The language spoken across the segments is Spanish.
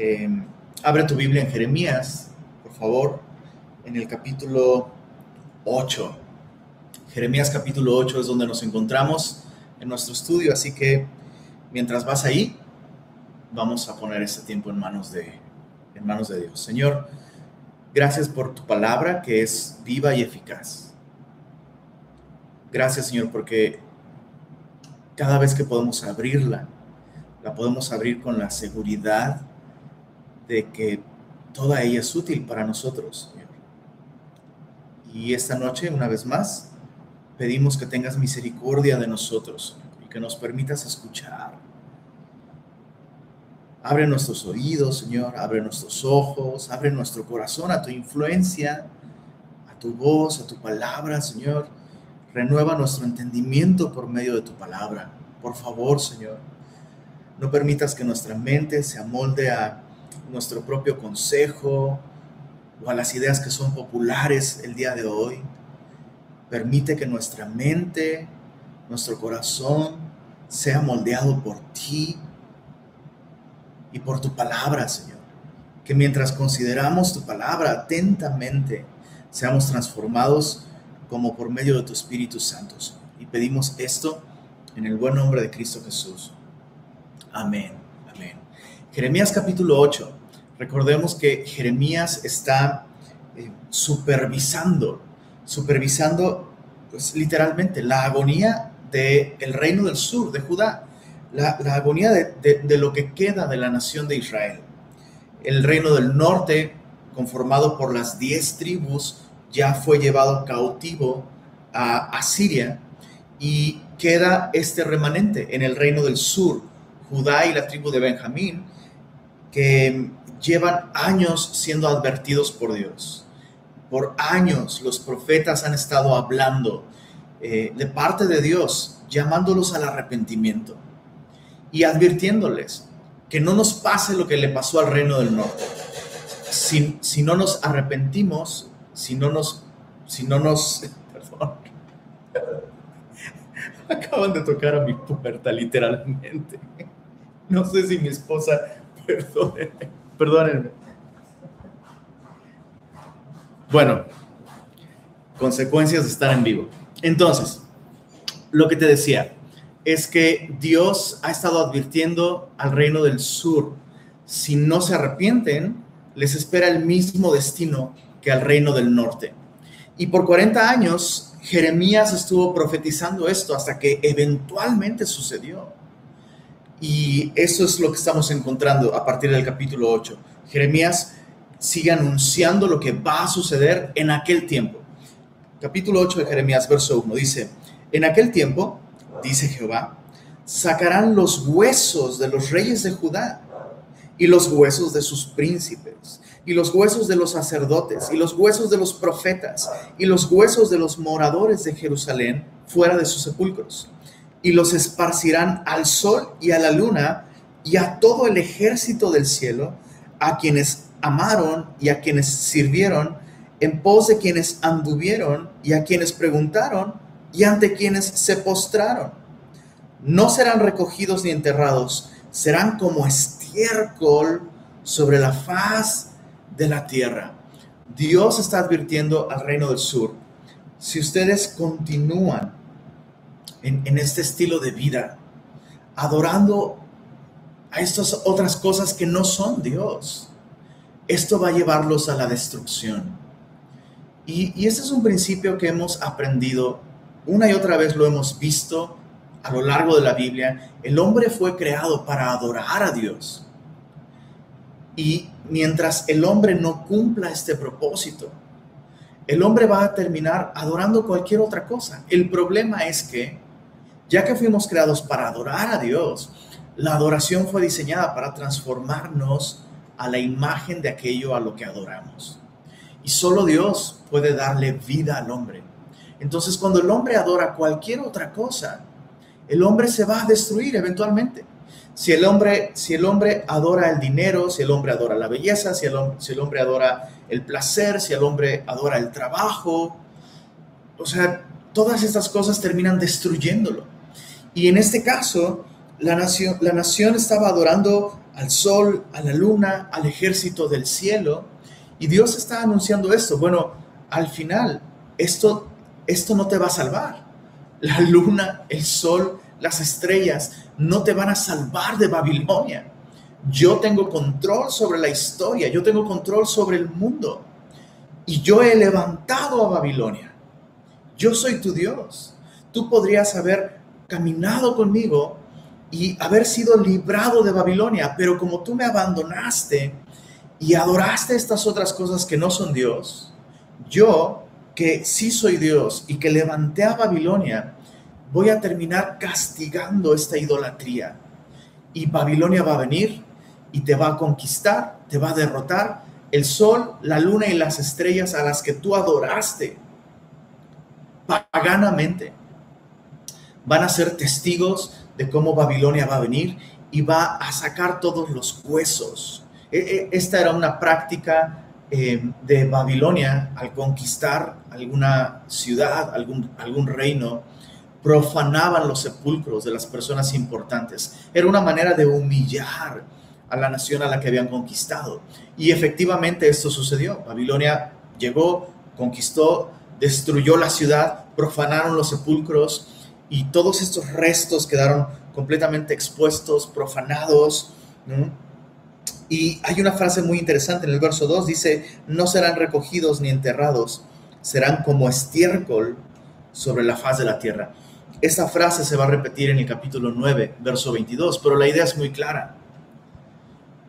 Eh, abre tu Biblia en Jeremías, por favor, en el capítulo 8. Jeremías capítulo 8 es donde nos encontramos en nuestro estudio, así que mientras vas ahí, vamos a poner este tiempo en manos de, en manos de Dios. Señor, gracias por tu palabra que es viva y eficaz. Gracias, Señor, porque cada vez que podemos abrirla, la podemos abrir con la seguridad de que toda ella es útil para nosotros, Señor. Y esta noche, una vez más, pedimos que tengas misericordia de nosotros y que nos permitas escuchar. Abre nuestros oídos, Señor, abre nuestros ojos, abre nuestro corazón a tu influencia, a tu voz, a tu palabra, Señor. Renueva nuestro entendimiento por medio de tu palabra. Por favor, Señor, no permitas que nuestra mente se amolde a nuestro propio consejo o a las ideas que son populares el día de hoy. Permite que nuestra mente, nuestro corazón sea moldeado por ti y por tu palabra, Señor. Que mientras consideramos tu palabra atentamente, seamos transformados como por medio de tu Espíritu Santo. Y pedimos esto en el buen nombre de Cristo Jesús. Amén. Amén. Jeremías capítulo 8. Recordemos que Jeremías está eh, supervisando, supervisando, pues literalmente, la agonía del el reino del sur, de Judá, la, agonía de, de lo que queda de la nación de Israel. El reino del norte, conformado por las diez tribus, ya fue llevado cautivo a Asiria y queda este remanente en el reino del sur, Judá y la tribu de Benjamín, que llevan años siendo advertidos por Dios. Por años los profetas han estado hablando eh, de parte de Dios, llamándolos al arrepentimiento y advirtiéndoles que no nos pase lo que le pasó al reino del norte. Si, si no nos arrepentimos, si no nos, si no nos, perdón, acaban de tocar a mi puerta literalmente. No sé si mi esposa, perdónenme Perdónenme. Bueno, consecuencias de estar en vivo. Entonces, lo que te decía es que Dios ha estado advirtiendo al reino del sur, si no se arrepienten, les espera el mismo destino que al reino del norte. Y por 40 años, Jeremías estuvo profetizando esto hasta que eventualmente sucedió. Y eso es lo que estamos encontrando a partir del capítulo 8. Jeremías sigue anunciando lo que va a suceder en aquel tiempo. Capítulo 8 de Jeremías, verso 1 dice, en aquel tiempo, dice Jehová, sacarán los huesos de los reyes de Judá y los huesos de sus príncipes y los huesos de los sacerdotes y los huesos de los profetas y los huesos de los moradores de Jerusalén fuera de sus sepulcros y los esparcirán al sol y a la luna y a todo el ejército del cielo, a quienes amaron y a quienes sirvieron, en pos de quienes anduvieron y a quienes preguntaron y ante quienes se postraron. No serán recogidos ni enterrados, serán como estiércol sobre la faz de la tierra. Dios está advirtiendo al reino del sur, si ustedes continúan en, este estilo de vida, adorando a estas otras cosas que no son Dios. Esto va a llevarlos a la destrucción. Y, y este es un principio que hemos aprendido, una y otra vez lo hemos visto a lo largo de la Biblia. El hombre fue creado para adorar a Dios. Y mientras el hombre no cumpla este propósito, el hombre va a terminar adorando cualquier otra cosa. El problema es que ya que fuimos creados para adorar a Dios, la adoración fue diseñada para transformarnos a la imagen de aquello a lo que adoramos. Y solo Dios puede darle vida al hombre. Entonces, cuando el hombre adora cualquier otra cosa, el hombre se va a destruir eventualmente. Si el hombre, si el hombre adora el dinero, si el hombre adora la belleza, si el, si el hombre adora el placer, si el hombre adora el trabajo, o sea, todas estas cosas terminan destruyéndolo. Y en este caso, la nación, la nación estaba adorando al sol, a la luna, al ejército del cielo. Y Dios está anunciando esto. Bueno, al final, esto, esto no te va a salvar. La luna, el sol, las estrellas no te van a salvar de Babilonia. Yo tengo control sobre la historia, yo tengo control sobre el mundo. Y yo he levantado a Babilonia. Yo soy tu Dios. Tú podrías haber caminado conmigo y haber sido librado de Babilonia, pero como tú me abandonaste y adoraste estas otras cosas que no son Dios, yo que sí soy Dios y que levanté a Babilonia, voy a terminar castigando esta idolatría. Y Babilonia va a venir y te va a conquistar, te va a derrotar. El sol, la luna y las estrellas a las que tú adoraste paganamente van a ser testigos de cómo Babilonia va a venir y va a sacar todos los huesos. E, e, esta era una práctica eh, de Babilonia al conquistar alguna ciudad, algún, algún reino, profanaban los sepulcros de las personas importantes. Era una manera de humillar a la nación a la que habían conquistado. Y efectivamente esto sucedió. Babilonia llegó, conquistó, destruyó la ciudad, profanaron los sepulcros y todos estos restos quedaron completamente expuestos, profanados. Y hay una frase muy interesante en el verso 2, dice, no serán recogidos ni enterrados, serán como estiércol sobre la faz de la tierra. Esta frase se va a repetir en el capítulo 9, verso 22, pero la idea es muy clara.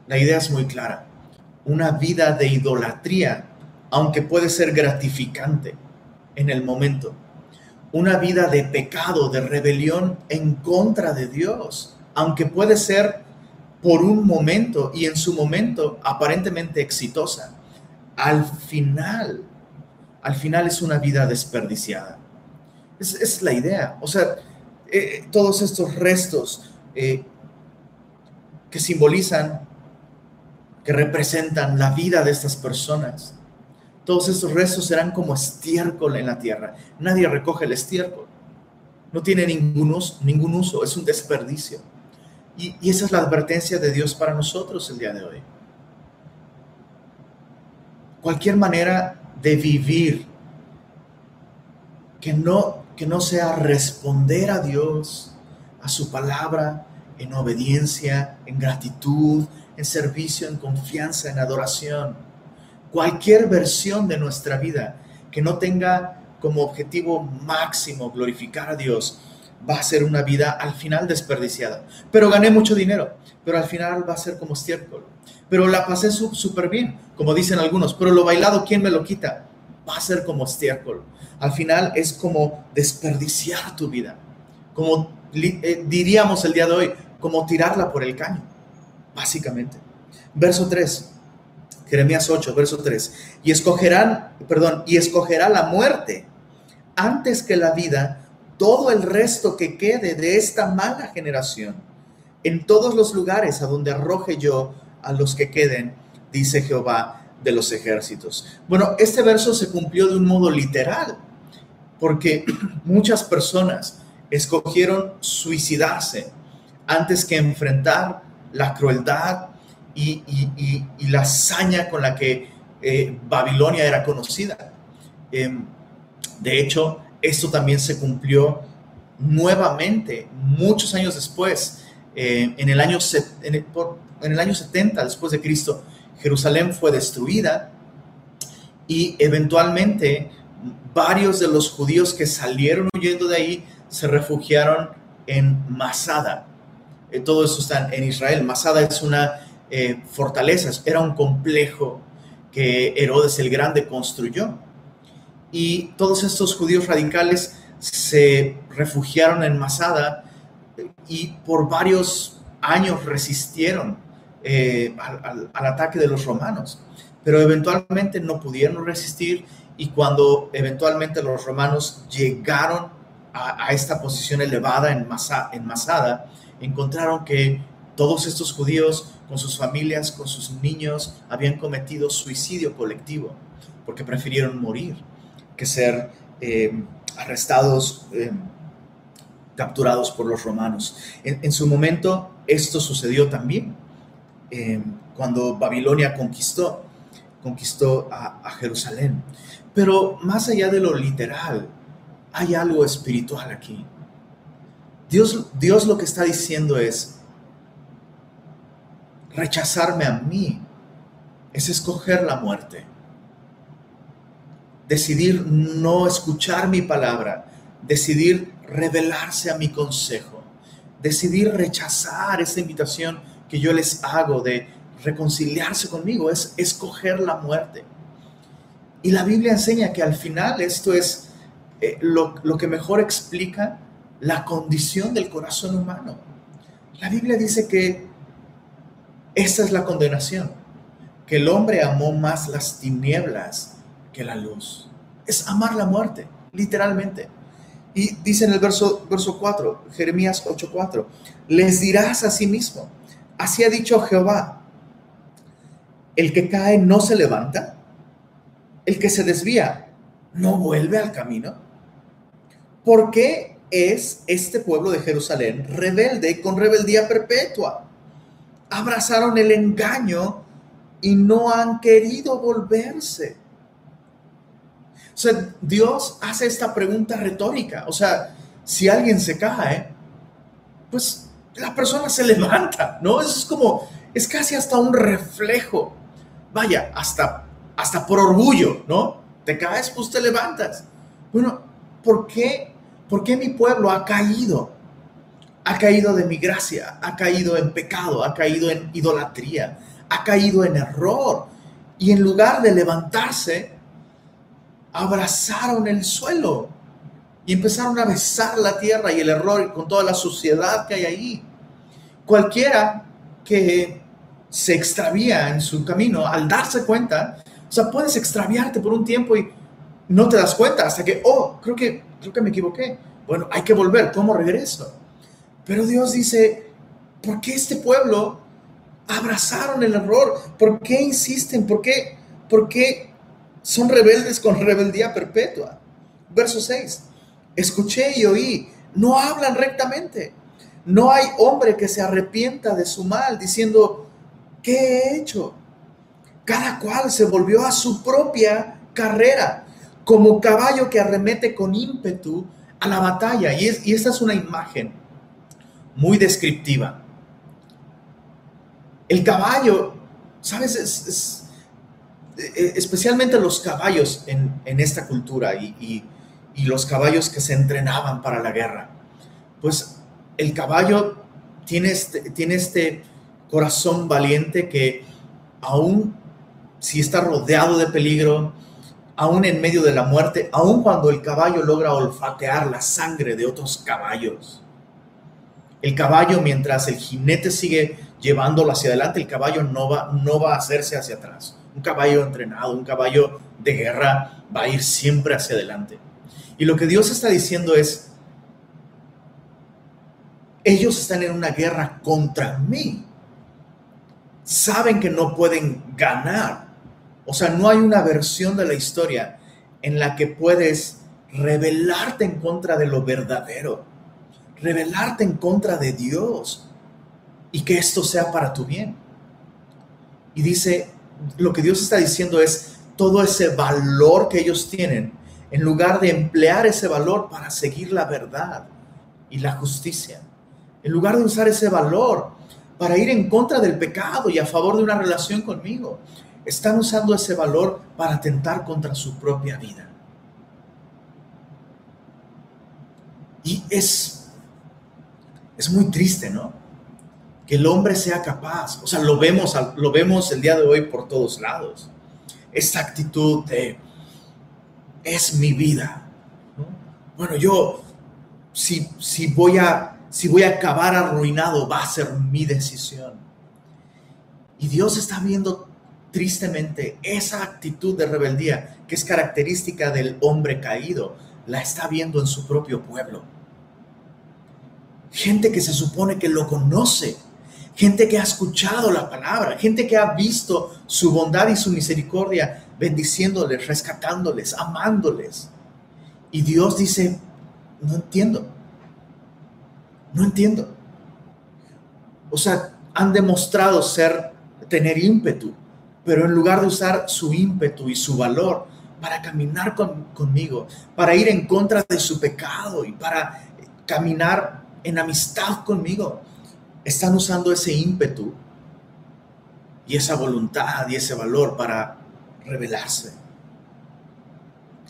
La idea es muy clara. Una vida de idolatría, aunque puede ser gratificante en el momento, una vida de pecado, de rebelión en contra de Dios, aunque puede ser por un momento y en su momento aparentemente exitosa, al final, al final es una vida desperdiciada. Es, es la idea. O sea, eh, todos estos restos eh, que simbolizan, que representan la vida de estas personas, todos estos restos serán como estiércol en la tierra. Nadie recoge el estiércol. No tiene ningún uso, ningún uso es un desperdicio. Y, y esa es la advertencia de Dios para nosotros el día de hoy. Cualquier manera de vivir que no, que no sea responder a Dios, a su palabra, en obediencia, en gratitud, en servicio, en confianza, en adoración cualquier versión de nuestra vida que no tenga como objetivo máximo glorificar a Dios, va a ser una vida al final desperdiciada. Pero gané mucho dinero, pero al final va a ser como estiércol. Pero la pasé súper bien, como dicen algunos, pero lo bailado, ¿quién me lo quita? Va a ser como estiércol. Al final es como desperdiciar tu vida, como eh, diríamos el día de hoy, como tirarla por el caño, básicamente. Verso 3. Jeremías 8, verso 3. Y escogerán, perdón, y escogerá la muerte antes que la vida todo el resto que quede de esta mala generación en todos los lugares a donde arroje yo a los que queden, dice Jehová de los ejércitos. Bueno, este verso se cumplió de un modo literal, porque muchas personas escogieron suicidarse antes que enfrentar la crueldad y, la hazaña con la que eh, Babilonia era conocida. Em, de hecho, esto también se cumplió nuevamente muchos años después, eh, en, el año, en, el, año 70 después de Cristo, Jerusalén fue destruida y eventualmente varios de los judíos que salieron huyendo de ahí se refugiaron en Masada. Eh, todo eso está en Israel. Masada es una eh, fortalezas, era un complejo que Herodes el Grande construyó. Y todos estos judíos radicales se refugiaron en Masada y por varios años resistieron eh, al, ataque de los romanos, pero eventualmente no pudieron resistir y cuando eventualmente los romanos llegaron a, esta posición elevada en, en Masada, encontraron que todos estos judíos con sus familias, con sus niños, habían cometido suicidio colectivo porque prefirieron morir que ser eh, arrestados, eh, capturados por los romanos. En, su momento esto sucedió también. eh, cuando Babilonia conquistó, conquistó a, a Jerusalén. Pero más allá de lo literal, hay algo espiritual aquí. Dios, Dios lo que está diciendo es, rechazarme a mí es escoger la muerte. Decidir no escuchar mi palabra, decidir rebelarse a mi consejo, decidir rechazar esa invitación que yo les hago de reconciliarse conmigo, es escoger la muerte. Y la Biblia enseña que al final esto es eh, lo que mejor explica la condición del corazón humano. La Biblia dice que esta es la condenación, que el hombre amó más las tinieblas que la luz. Es amar la muerte, literalmente. Y dice en el verso, verso 4, Jeremías 8:4, les dirás a sí mismo, así ha dicho Jehová, el que cae no se levanta, el que se desvía no vuelve al camino. ¿Por qué es este pueblo de Jerusalén rebelde con rebeldía perpetua? Abrazaron el engaño y no han querido volverse. O sea, Dios hace esta pregunta retórica. O sea, si alguien se cae, pues la persona se levanta, ¿no? Es como, es casi hasta un reflejo. Vaya, hasta, hasta por orgullo, ¿no? Te caes, pues te levantas. Bueno, ¿por qué, ¿por qué mi pueblo ha caído? Ha caído de mi gracia, ha caído en pecado, ha caído en idolatría, ha caído en error. Y en lugar de levantarse, abrazaron el suelo y empezaron a besar la tierra y el error con toda la suciedad que hay ahí. Cualquiera que se extravía en su camino, al darse cuenta, o sea, puedes extraviarte por un tiempo y no te das cuenta hasta que, oh, creo que, creo que me equivoqué. Bueno, hay que volver, ¿cómo regreso? Pero Dios dice, ¿por qué este pueblo abrazaron el error? ¿Por qué insisten? ¿Por qué, por qué son rebeldes con rebeldía perpetua? Verso 6. Escuché y oí, no hablan rectamente. No hay hombre que se arrepienta de su mal, diciendo, ¿qué he hecho? Cada cual se volvió a su propia carrera, como caballo que arremete con ímpetu a la batalla. Y, es, y esta es una imagen muy descriptiva. El caballo, ¿sabes? Es, e, especialmente los caballos en, esta cultura y, los caballos que se entrenaban para la guerra. Pues el caballo tiene este, tiene este corazón valiente que aún si está rodeado de peligro, aún en medio de la muerte, aún cuando el caballo logra olfatear la sangre de otros caballos. El caballo, mientras el jinete sigue llevándolo hacia adelante, el caballo no va, no va a hacerse hacia atrás. Un caballo entrenado, un caballo de guerra va a ir siempre hacia adelante. Y lo que Dios está diciendo es, ellos están en una guerra contra mí. Saben que no pueden ganar. O sea, no hay una versión de la historia en la que puedes rebelarte en contra de lo verdadero, rebelarte en contra de Dios y que esto sea para tu bien. Y dice, lo que Dios está diciendo es todo ese valor que ellos tienen, en lugar de emplear ese valor para seguir la verdad y la justicia, en lugar de usar ese valor para ir en contra del pecado y a favor de una relación conmigo, están usando ese valor para atentar contra su propia vida. Y es, es muy triste, ¿no? que el hombre sea capaz. O sea, lo vemos, lo vemos el día de hoy por todos lados. Esta actitud de, es mi vida. Bueno, yo, si, si, voy a, si voy a acabar arruinado, va a ser mi decisión. Y Dios está viendo tristemente esa actitud de rebeldía que es característica del hombre caído, la está viendo en su propio pueblo. Gente que se supone que lo conoce, gente que ha escuchado la palabra, gente que ha visto su bondad y su misericordia, bendiciéndoles, rescatándoles, amándoles. Y Dios dice, no entiendo, no entiendo. O sea, han demostrado ser tener ímpetu, pero en lugar de usar su ímpetu y su valor para caminar conmigo, para ir en contra de su pecado y para caminar en amistad conmigo, están usando ese ímpetu y esa voluntad y ese valor para rebelarse.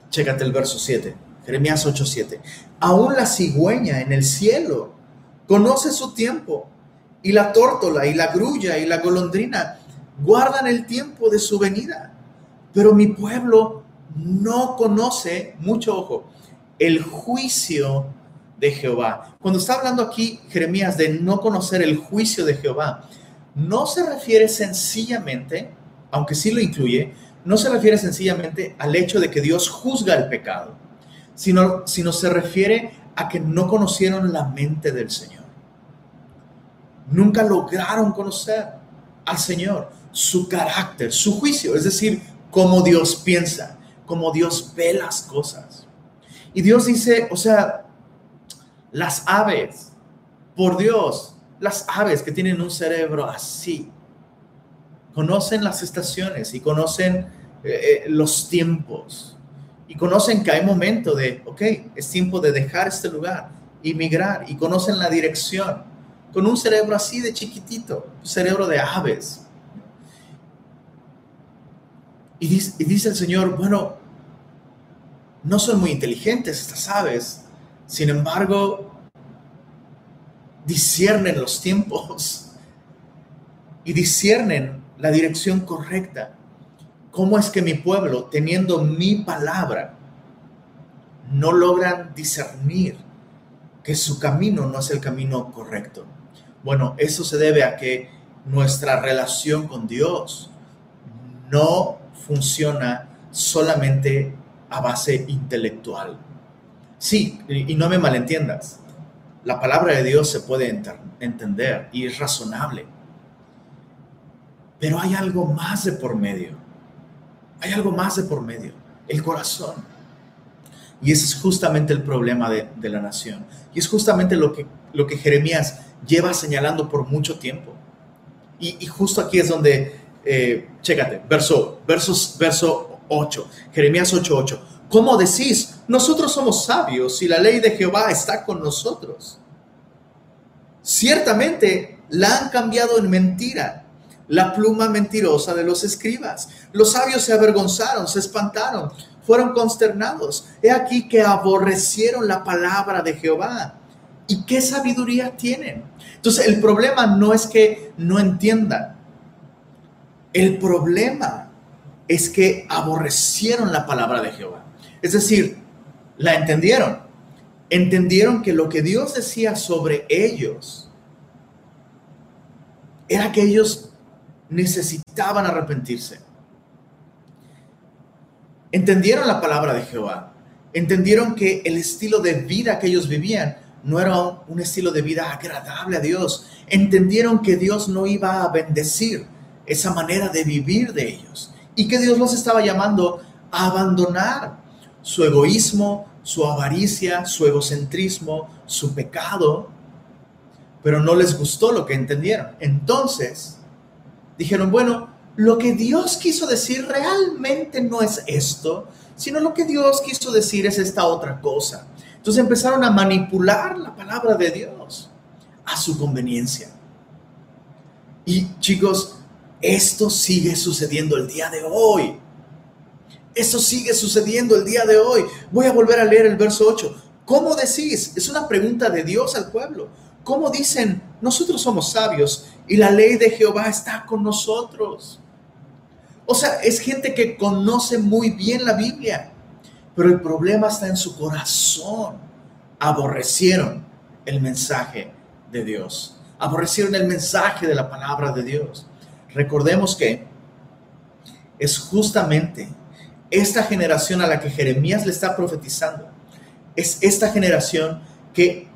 Chécate el verso 7, Jeremías 8, 7. Aún la cigüeña en el cielo conoce su tiempo, y la tórtola, y la grulla, y la golondrina guardan el tiempo de su venida. Pero mi pueblo no conoce, mucho ojo, el juicio de Jehová. Cuando está hablando aquí Jeremías de no conocer el juicio de Jehová, no se refiere sencillamente, aunque sí lo incluye, no se refiere sencillamente al hecho de que Dios juzga el pecado, sino, sino se refiere a que no conocieron la mente del Señor. Nunca lograron conocer al Señor, su carácter, su juicio, es decir, cómo Dios piensa, cómo Dios ve las cosas. Y Dios dice, o sea, las aves, por Dios, las aves que tienen un cerebro así, conocen las estaciones y conocen eh, eh, los tiempos. Y conocen que hay momento de, ok, es tiempo de dejar este lugar y migrar y conocen la dirección. Con un cerebro así de chiquitito, cerebro de aves. Y dice, y dice el Señor, bueno, no son muy inteligentes estas aves, sin embargo, disciernen los tiempos y disciernen la dirección correcta. ¿Cómo es que mi pueblo, teniendo mi palabra, no logran discernir que su camino no es el camino correcto? Bueno, eso se debe a que nuestra relación con Dios no funciona solamente a base intelectual. Sí, y no me malentiendas, la palabra de Dios se puede entender y es razonable, pero hay algo más de por medio, hay algo más de por medio, el corazón. Y ese es justamente el problema de, la nación. Y es justamente lo que, lo que Jeremías lleva señalando por mucho tiempo. Y, justo aquí es donde, eh, chécate, verso, versos, verso 8, Jeremías 8, 8. ¿Cómo decís? Nosotros somos sabios y la ley de Jehová está con nosotros. Ciertamente la han cambiado en mentira, la pluma mentirosa de los escribas. Los sabios se avergonzaron, se espantaron, fueron consternados. He aquí que aborrecieron la palabra de Jehová. ¿Y qué sabiduría tienen? Entonces el problema no es que no entiendan. El problema es que aborrecieron la palabra de Jehová. Es decir, la entendieron. Entendieron que lo que Dios decía sobre ellos era que ellos necesitaban arrepentirse. Entendieron la palabra de Jehová. Entendieron que el estilo de vida que ellos vivían no era un estilo de vida agradable a Dios. Entendieron que Dios no iba a bendecir esa manera de vivir de ellos y que Dios los estaba llamando a abandonar su egoísmo, su avaricia, su egocentrismo, su pecado, pero no les gustó lo que entendieron. Entonces, dijeron, bueno, lo que Dios quiso decir realmente no es esto, sino lo que Dios quiso decir es esta otra cosa. Entonces empezaron a manipular la palabra de Dios a su conveniencia. Y chicos, esto sigue sucediendo el día de hoy. Eso sigue sucediendo el día de hoy. Voy a volver a leer el verso 8. ¿Cómo decís? Es una pregunta de Dios al pueblo. ¿Cómo dicen, nosotros somos sabios y la ley de Jehová está con nosotros? O sea, es gente que conoce muy bien la Biblia, pero el problema está en su corazón. Aborrecieron el mensaje de Dios. Aborrecieron el mensaje de la palabra de Dios. Recordemos que es justamente esta generación a la que Jeremías le está profetizando, es esta generación que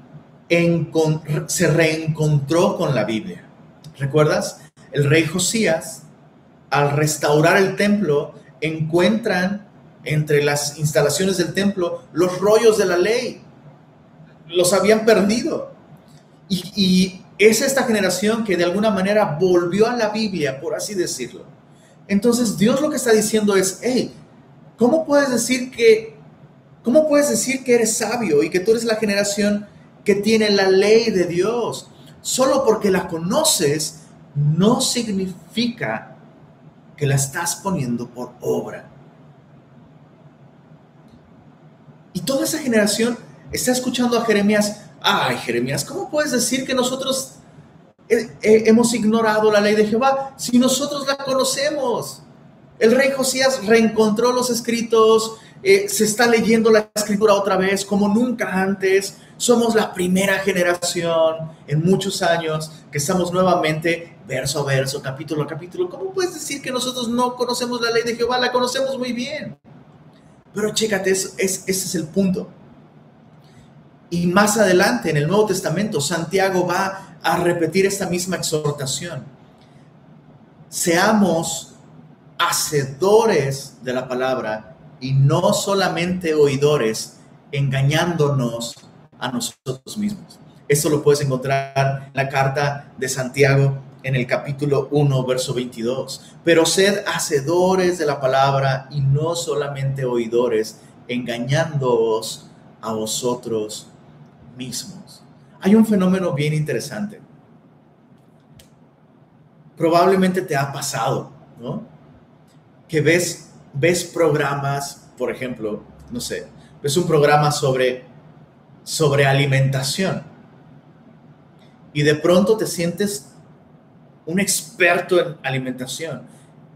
se reencontró con la Biblia. ¿Recuerdas? El rey Josías, al restaurar el templo, encuentran entre las instalaciones del templo los rollos de la ley. Los habían perdido. Y, es esta generación que de alguna manera volvió a la Biblia, por así decirlo. Entonces Dios lo que está diciendo es, hey, ¿cómo puedes decir que, cómo puedes decir que eres sabio y que tú eres la generación que tiene la ley de Dios? Solo porque la conoces no significa que la estás poniendo por obra. Y toda esa generación está escuchando a Jeremías. Ay, Jeremías, ¿cómo puedes decir que nosotros hemos ignorado la ley de Jehová si nosotros la conocemos? El rey Josías reencontró los escritos, eh, se está leyendo la escritura otra vez como nunca antes. Somos la primera generación en muchos años que estamos nuevamente verso a verso, capítulo a capítulo. ¿Cómo puedes decir que nosotros no conocemos la ley de Jehová? La conocemos muy bien. Pero chécate, es, ese es el punto. Y más adelante en el Nuevo Testamento, Santiago va a repetir esta misma exhortación. Seamos hacedores de la palabra y no solamente oidores, engañándonos a nosotros mismos. Esto lo puedes encontrar en la carta de Santiago en el capítulo 1, verso 22. Pero sed hacedores de la palabra y no solamente oidores, engañándoos a vosotros mismos. Hay un fenómeno bien interesante. Probablemente te ha pasado, ¿no? Que ves, ves programas, por ejemplo, no sé, ves un programa sobre, sobre alimentación y de pronto te sientes un experto en alimentación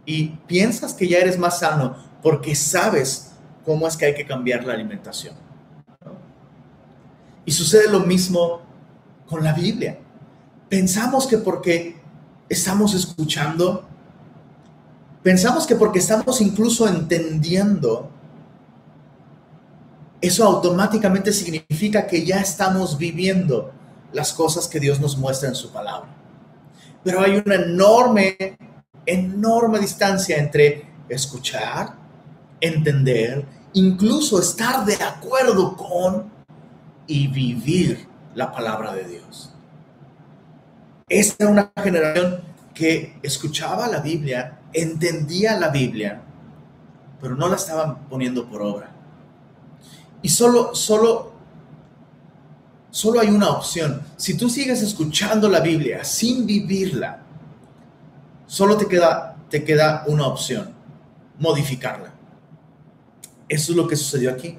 y piensas que ya eres más sano porque sabes cómo es que hay que cambiar la alimentación. Y sucede lo mismo con la Biblia. Pensamos que porque estamos escuchando, pensamos que porque estamos incluso entendiendo, eso automáticamente significa que ya estamos viviendo las cosas que Dios nos muestra en su palabra pero hay una enorme, enorme distancia entre escuchar, entender, incluso estar de acuerdo con y vivir la palabra de Dios. Esta es una generación que escuchaba la Biblia, entendía la Biblia, pero no la estaban poniendo por obra. Y solo, solo solo hay una opción. Si tú sigues escuchando la Biblia sin vivirla, solo te queda, te queda una opción, modificarla. Eso es lo que sucedió aquí.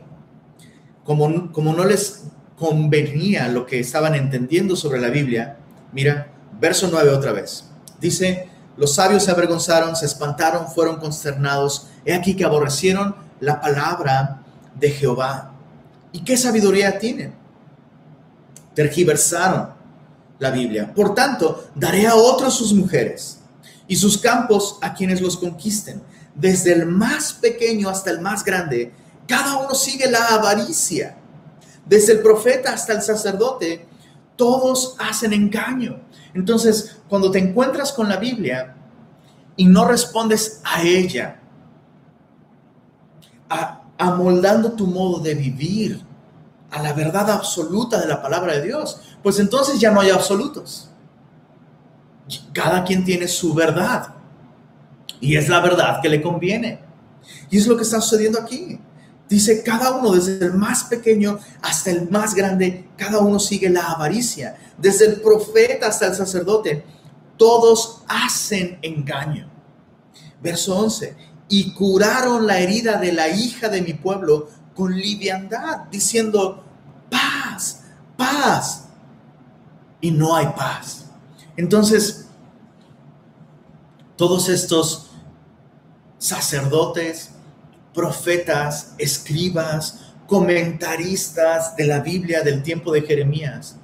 Como, como no les convenía lo que estaban entendiendo sobre la Biblia, mira, verso 9 otra vez. Dice, los sabios se avergonzaron, se espantaron, fueron consternados. He aquí que aborrecieron la palabra de Jehová. ¿Y qué sabiduría tienen? tergiversaron la Biblia. Por tanto, daré a otros sus mujeres y sus campos a quienes los conquisten. Desde el más pequeño hasta el más grande, cada uno sigue la avaricia. Desde el profeta hasta el sacerdote, todos hacen engaño. Entonces, cuando te encuentras con la Biblia y no respondes a ella, amoldando tu modo de vivir, a la verdad absoluta de la palabra de Dios, pues entonces ya no hay absolutos. Cada quien tiene su verdad y es la verdad que le conviene. Y es lo que está sucediendo aquí. Dice, cada uno, desde el más pequeño hasta el más grande, cada uno sigue la avaricia. Desde el profeta hasta el sacerdote, todos hacen engaño. Verso 11, y curaron la herida de la hija de mi pueblo con liviandad, diciendo, paz, paz. Y no hay paz. Entonces, todos estos sacerdotes, profetas, escribas, comentaristas de la Biblia del tiempo de Jeremías,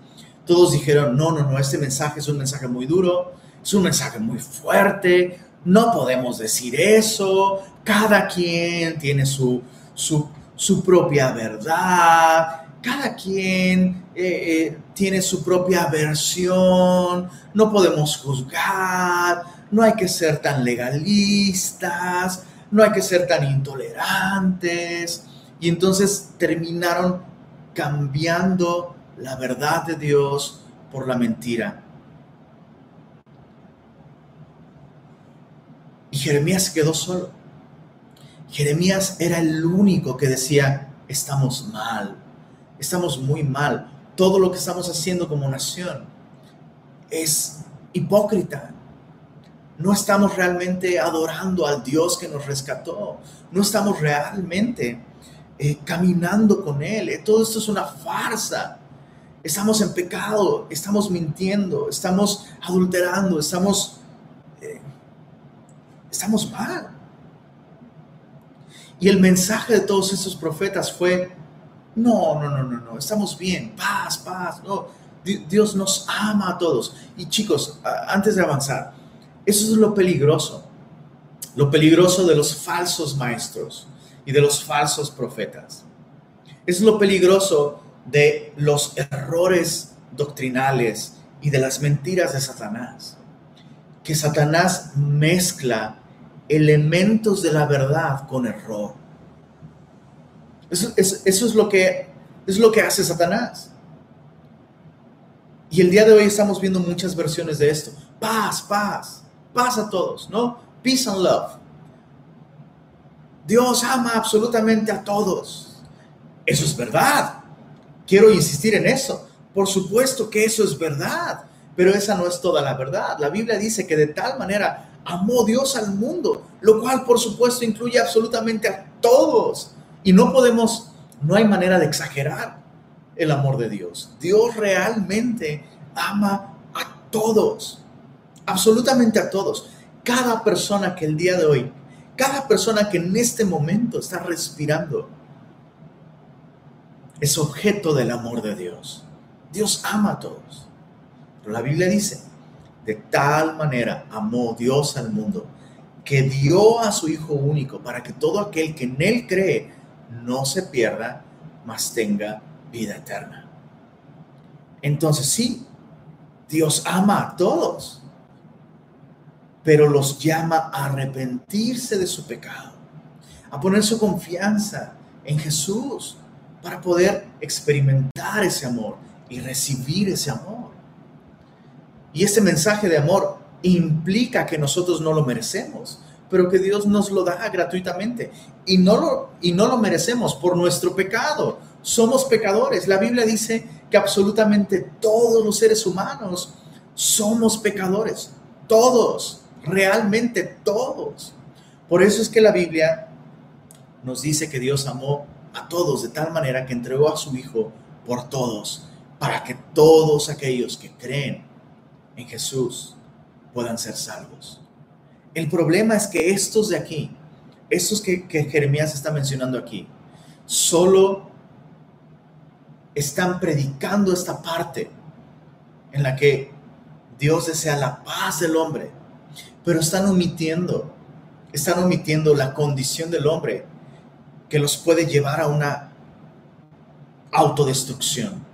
todos dijeron, no, no, no, este mensaje es un mensaje muy duro, es un mensaje muy fuerte, no podemos decir eso, cada quien tiene su, su su propia verdad, cada quien eh, eh, tiene su propia versión, no podemos juzgar, no hay que ser tan legalistas, no hay que ser tan intolerantes. Y entonces terminaron cambiando la verdad de Dios por la mentira. Y Jeremías quedó solo. Jeremías era el único que decía, estamos mal, estamos muy mal. Todo lo que estamos haciendo como nación es hipócrita, no estamos realmente adorando al Dios que nos rescató. No estamos realmente eh, caminando con Él. Eh, todo esto es una farsa. Estamos en pecado, estamos mintiendo, estamos adulterando, estamos, eh, estamos mal. Y el mensaje de todos estos profetas fue, no, no, no, no, no, estamos bien, paz, paz, Dios nos ama a todos. Y chicos, antes de avanzar, eso es lo peligroso, lo peligroso de los falsos maestros y de los falsos profetas. Es lo peligroso de los errores doctrinales y de las mentiras de Satanás. Que Satanás mezcla elementos de la verdad con error. Eso, es, lo que, es lo que hace Satanás. Y el día de hoy estamos viendo muchas versiones de esto. Paz, paz, paz a todos, ¿no? Peace and love. Dios ama absolutamente a todos. Eso es verdad. Quiero insistir en eso. Por supuesto que eso es verdad, pero esa no es toda la verdad. La Biblia dice que de tal manera amó Dios al mundo, lo cual por supuesto incluye absolutamente a todos. Y no podemos, no hay manera de exagerar el amor de Dios. Dios realmente ama a todos, absolutamente a todos. Cada persona que el día de hoy, cada persona que en este momento está respirando, es objeto del amor de Dios. Dios ama a todos. Pero la Biblia dice, de tal manera amó Dios al mundo que dio a su Hijo único para que todo aquel que en Él cree no se pierda, mas tenga vida eterna. Entonces sí, Dios ama a todos, pero los llama a arrepentirse de su pecado, a poner su confianza en Jesús, para poder experimentar ese amor y recibir ese amor. Y ese mensaje de amor implica que nosotros no lo merecemos, pero que Dios nos lo da gratuitamente. Y no lo, y no lo merecemos por nuestro pecado. Somos pecadores. La Biblia dice que absolutamente todos los seres humanos somos pecadores. Todos, realmente todos. Por eso es que la Biblia nos dice que Dios amó a todos de tal manera que entregó a su Hijo por todos, para que todos aquellos que creen en Jesús puedan ser salvos. El problema es que estos de aquí, estos que, que Jeremías está mencionando aquí, solo están predicando esta parte en la que Dios desea la paz del hombre, pero están omitiendo, están omitiendo la condición del hombre que los puede llevar a una autodestrucción.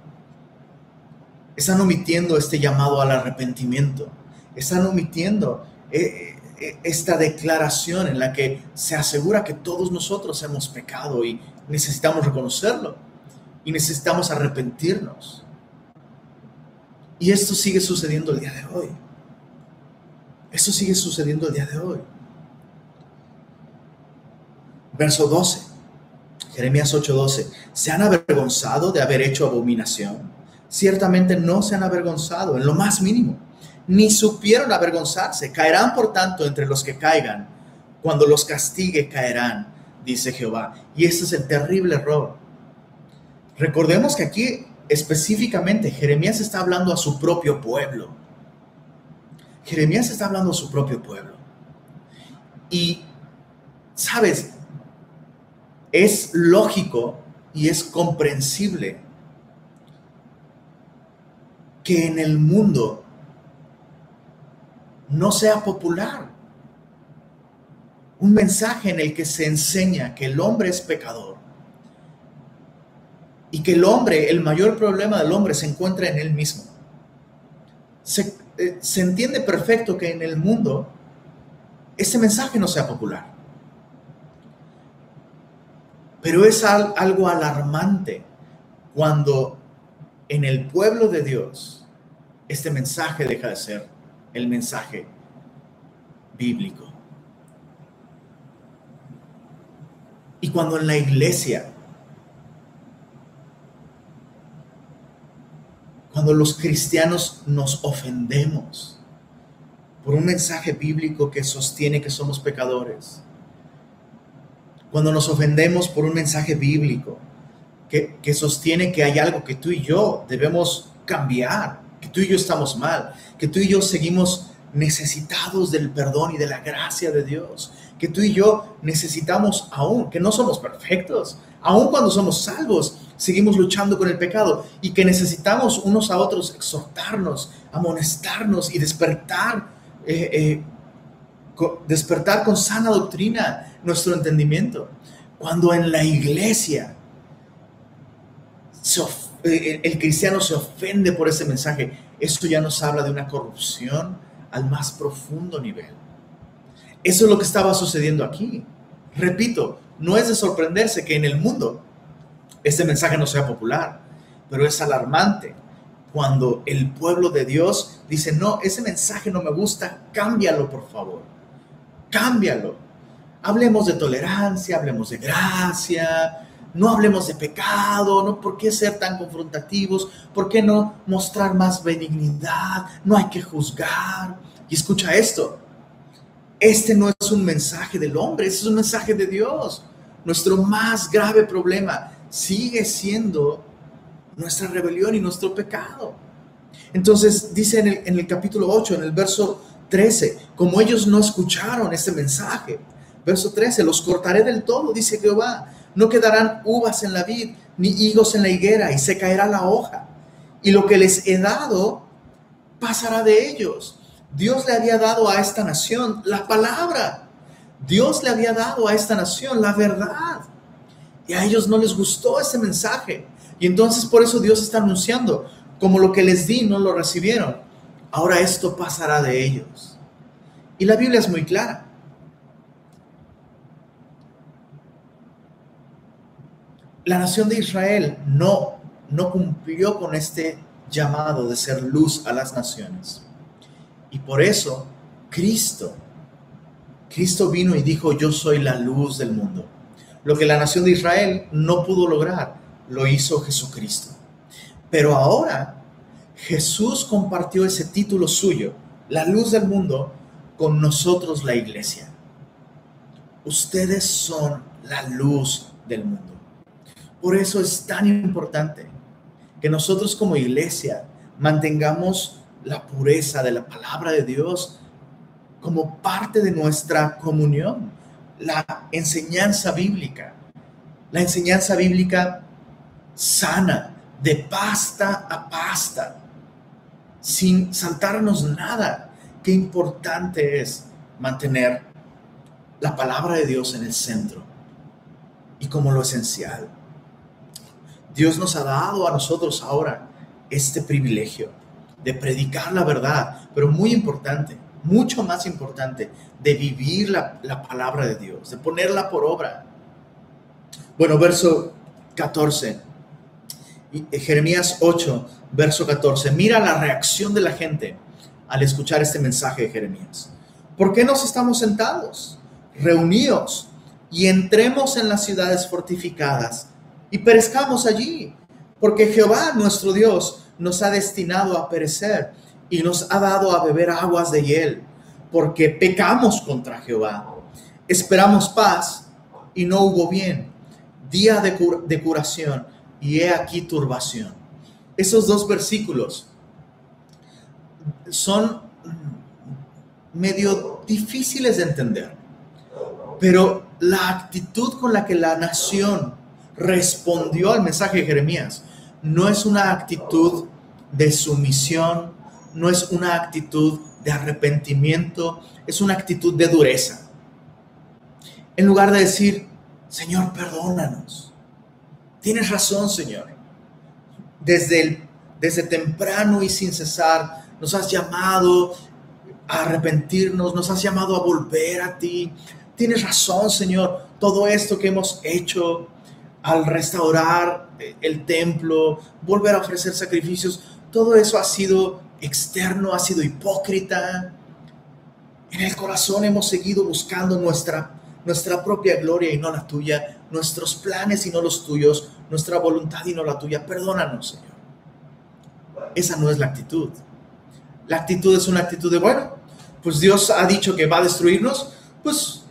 Están omitiendo este llamado al arrepentimiento. Están omitiendo eh, eh, esta declaración en la que se asegura que todos nosotros hemos pecado y necesitamos reconocerlo y necesitamos arrepentirnos. Y esto sigue sucediendo el día de hoy. Esto sigue sucediendo el día de hoy. Verso 12. Jeremías 8:12, ¿se han avergonzado de haber hecho abominación? Ciertamente no se han avergonzado en lo más mínimo, ni supieron avergonzarse. Caerán, por tanto, entre los que caigan. Cuando los castigue, caerán, dice Jehová. Y este es el terrible error. Recordemos que aquí específicamente Jeremías está hablando a su propio pueblo. Jeremías está hablando a su propio pueblo. Y, ¿sabes? es lógico y es comprensible que en el mundo no sea popular un mensaje en el que se enseña que el hombre es pecador y que el hombre, el mayor problema del hombre se encuentra en él mismo. Se, eh, se entiende perfecto que en el mundo ese mensaje no sea popular. Pero es algo alarmante cuando en el pueblo de Dios este mensaje deja de ser el mensaje bíblico. Y cuando en la iglesia cuando los cristianos nos ofendemos por un mensaje bíblico que sostiene que somos pecadores, cuando nos ofendemos por un mensaje bíblico que, que, sostiene que hay algo que tú y yo debemos cambiar, que tú y yo estamos mal, que tú y yo seguimos necesitados del perdón y de la gracia de Dios, que tú y yo necesitamos aún, que no somos perfectos, aún cuando somos salvos, seguimos luchando con el pecado y que necesitamos unos a otros exhortarnos, amonestarnos y despertar, eh, eh, despertar con sana doctrina nuestro entendimiento. Cuando en la iglesia eh, el cristiano se ofende por ese mensaje, esto ya nos habla de una corrupción al más profundo nivel. Eso es lo que estaba sucediendo aquí. Repito, no es de sorprenderse que en el mundo este mensaje no sea popular, pero es alarmante cuando el pueblo de Dios dice, no, ese mensaje no me gusta, cámbialo por favor, cámbialo. Hablemos de tolerancia, hablemos de gracia, no hablemos de pecado, no, ¿por qué ser tan confrontativos? ¿Por qué no mostrar más benignidad? No hay que juzgar. Y escucha esto, este no es un mensaje del hombre, este es un mensaje de Dios. Nuestro más grave problema sigue siendo nuestra rebelión y nuestro pecado. Entonces dice en el, capítulo 8, en el verso 13, como ellos no escucharon este mensaje, verso 13, los cortaré del todo, dice Jehová, no quedarán uvas en la vid, ni higos en la higuera, y se caerá la hoja. Y lo que les he dado pasará de ellos Dios le había dado a esta nación la palabra. Dios le había dado a esta nación la verdad. Y a ellos no les gustó ese mensaje. Y entonces por eso Dios está anunciando, como lo que les di no lo recibieron. Ahora esto pasará de ellos. Y la Biblia es muy clara. La nación de Israel no, no cumplió con este llamado de ser luz a las naciones. Y por eso Cristo, Cristo vino y dijo, yo soy la luz del mundo. Lo que la nación de Israel no pudo lograr, lo hizo Jesucristo. Pero ahora Jesús compartió ese título suyo, la luz del mundo, con nosotros la iglesia. Ustedes son la luz del mundo. Por eso es tan importante que nosotros como iglesia mantengamos la pureza de la palabra de Dios como parte de nuestra comunión, la enseñanza bíblica, la enseñanza bíblica sana, de pasta a pasta, sin saltarnos nada. Qué importante es mantener la palabra de Dios en el centro y como lo esencial. Dios nos ha dado a nosotros ahora este privilegio de predicar la verdad, pero muy importante, mucho más importante, de vivir la, palabra de Dios, de ponerla por obra. Bueno, verso 14, eh, Jeremías 8, verso 14, mira la reacción de la gente al escuchar este mensaje de Jeremías. ¿Por qué nos estamos sentados, reunidos y entremos en las ciudades fortificadas y perezcamos allí? Porque Jehová, nuestro Dios, nos ha destinado a perecer y nos ha dado a beber aguas de hiel, porque pecamos contra Jehová. Esperamos paz y no hubo bien, día de, curación y he aquí turbación. Esos dos versículos son medio difíciles de entender, pero la actitud con la que la nación respondió al mensaje de Jeremías no es una actitud de sumisión, no es una actitud de arrepentimiento, es una actitud de dureza. En lugar de decir, Señor, perdónanos. Tienes razón, Señor. Desde, desde temprano y sin cesar nos has llamado a arrepentirnos, nos has llamado a volver a ti. Tienes razón, Señor. Todo esto que hemos hecho al restaurar el templo, volver a ofrecer sacrificios, todo eso ha sido externo, ha sido hipócrita. En el corazón hemos seguido buscando nuestra, nuestra propia gloria y no la tuya. nuestros planes y no los tuyos, nuestra voluntad y no la tuya. Perdónanos, Señor. Esa no es la actitud. La actitud es una actitud de, bueno, pues Dios ha dicho que va a destruirnos, pues,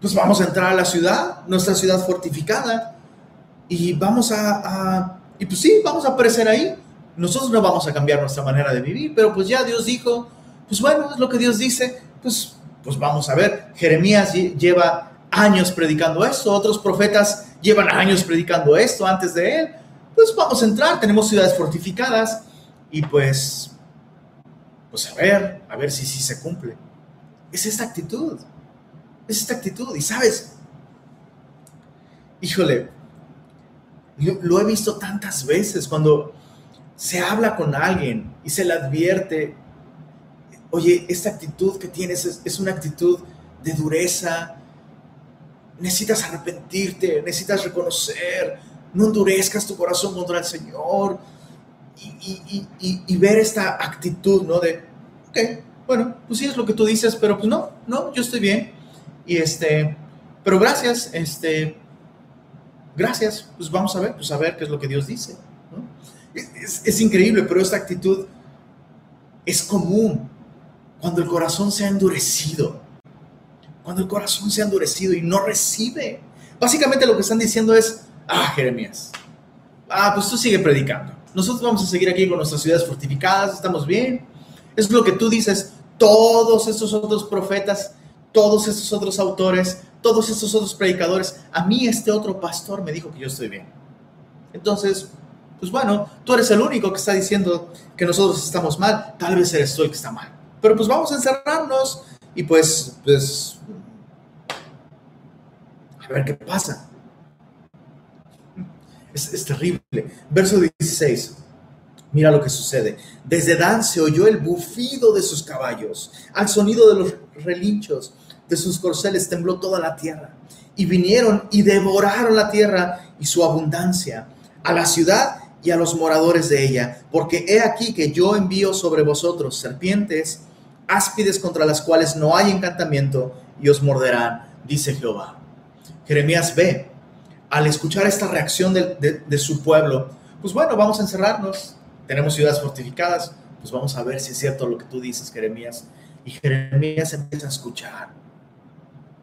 pues vamos a entrar a la ciudad, nuestra ciudad fortificada, y vamos a, y pues sí, vamos a aparecer ahí. Nosotros no vamos a cambiar nuestra manera de vivir, pero pues ya Dios dijo, pues bueno, es lo que Dios dice, pues, pues vamos a ver. Jeremías lleva años predicando esto, otros profetas llevan años predicando esto antes de él. Pues vamos a entrar, tenemos ciudades fortificadas y pues pues a ver, a ver si sí se cumple. Es esta actitud, es esta actitud. Y sabes, híjole, lo he visto tantas veces cuando se habla con alguien y se le advierte, oye, esta actitud que tienes es, es una actitud de dureza, necesitas arrepentirte, necesitas reconocer, no endurezcas tu corazón contra el Señor y, ver esta actitud, ¿no? De, ok, bueno, pues sí es lo que tú dices, pero pues no, no, yo estoy bien. Y este, pero gracias, este, gracias, pues vamos a ver, pues a ver qué es lo que Dios dice. Es, increíble, pero esta actitud es común cuando el corazón se ha endurecido. Cuando el corazón se ha endurecido y no recibe. Básicamente lo que están diciendo es, ah, Jeremías, ah, pues tú sigue predicando nosotros vamos a seguir aquí con nuestras ciudades fortificadas, estamos bien. Es lo que tú dices, todos estos otros profetas, todos estos otros autores, todos estos otros predicadores, a mí este otro pastor me dijo que yo estoy bien. Entonces, pues bueno, tú eres el único que está diciendo que nosotros estamos mal, tal vez eres tú el que está mal. Pero pues vamos a encerrarnos y pues, pues, a ver qué pasa. Es, terrible. Verso 16. Mira lo que sucede. Desde Dan se oyó el bufido de sus caballos, al sonido de los relinchos de sus corceles tembló toda la tierra. Y vinieron y devoraron la tierra y su abundancia, a la ciudad y a los moradores de ella. Porque he aquí que yo envío sobre vosotros serpientes, áspides contra las cuales no hay encantamiento, y os morderán, dice Jehová. Jeremías ve al escuchar esta reacción de, su pueblo, pues bueno, vamos a encerrarnos, tenemos ciudades fortificadas, pues vamos a ver si es cierto lo que tú dices, Jeremías. Y Jeremías empieza a escuchar,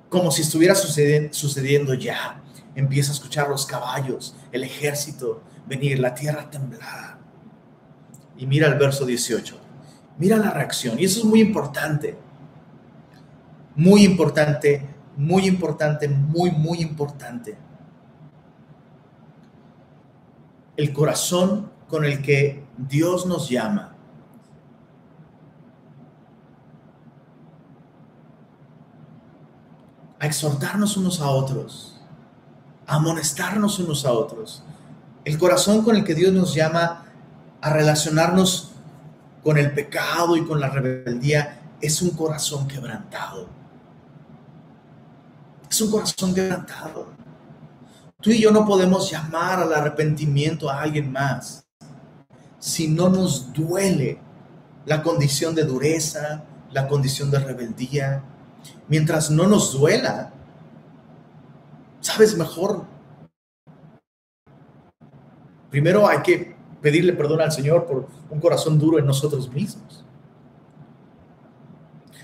como si estuviera sucediendo ya. Empieza a escuchar los caballos, el ejército venir, la tierra temblar. Y mira el verso 18, mira la reacción, y eso es muy importante, muy importante, muy importante, muy, muy importante. el corazón con el que Dios nos llama. A exhortarnos unos a otros, a amonestarnos unos a otros. El corazón con el que Dios nos llama a relacionarnos con el pecado y con la rebeldía es un corazón quebrantado. Es un corazón quebrantado. Tú y yo no podemos llamar al arrepentimiento a alguien más si no nos duele la condición de dureza, la condición de rebeldía. Mientras no nos duela, sabes mejor. Primero hay que pedirle perdón al Señor por un corazón duro en nosotros mismos.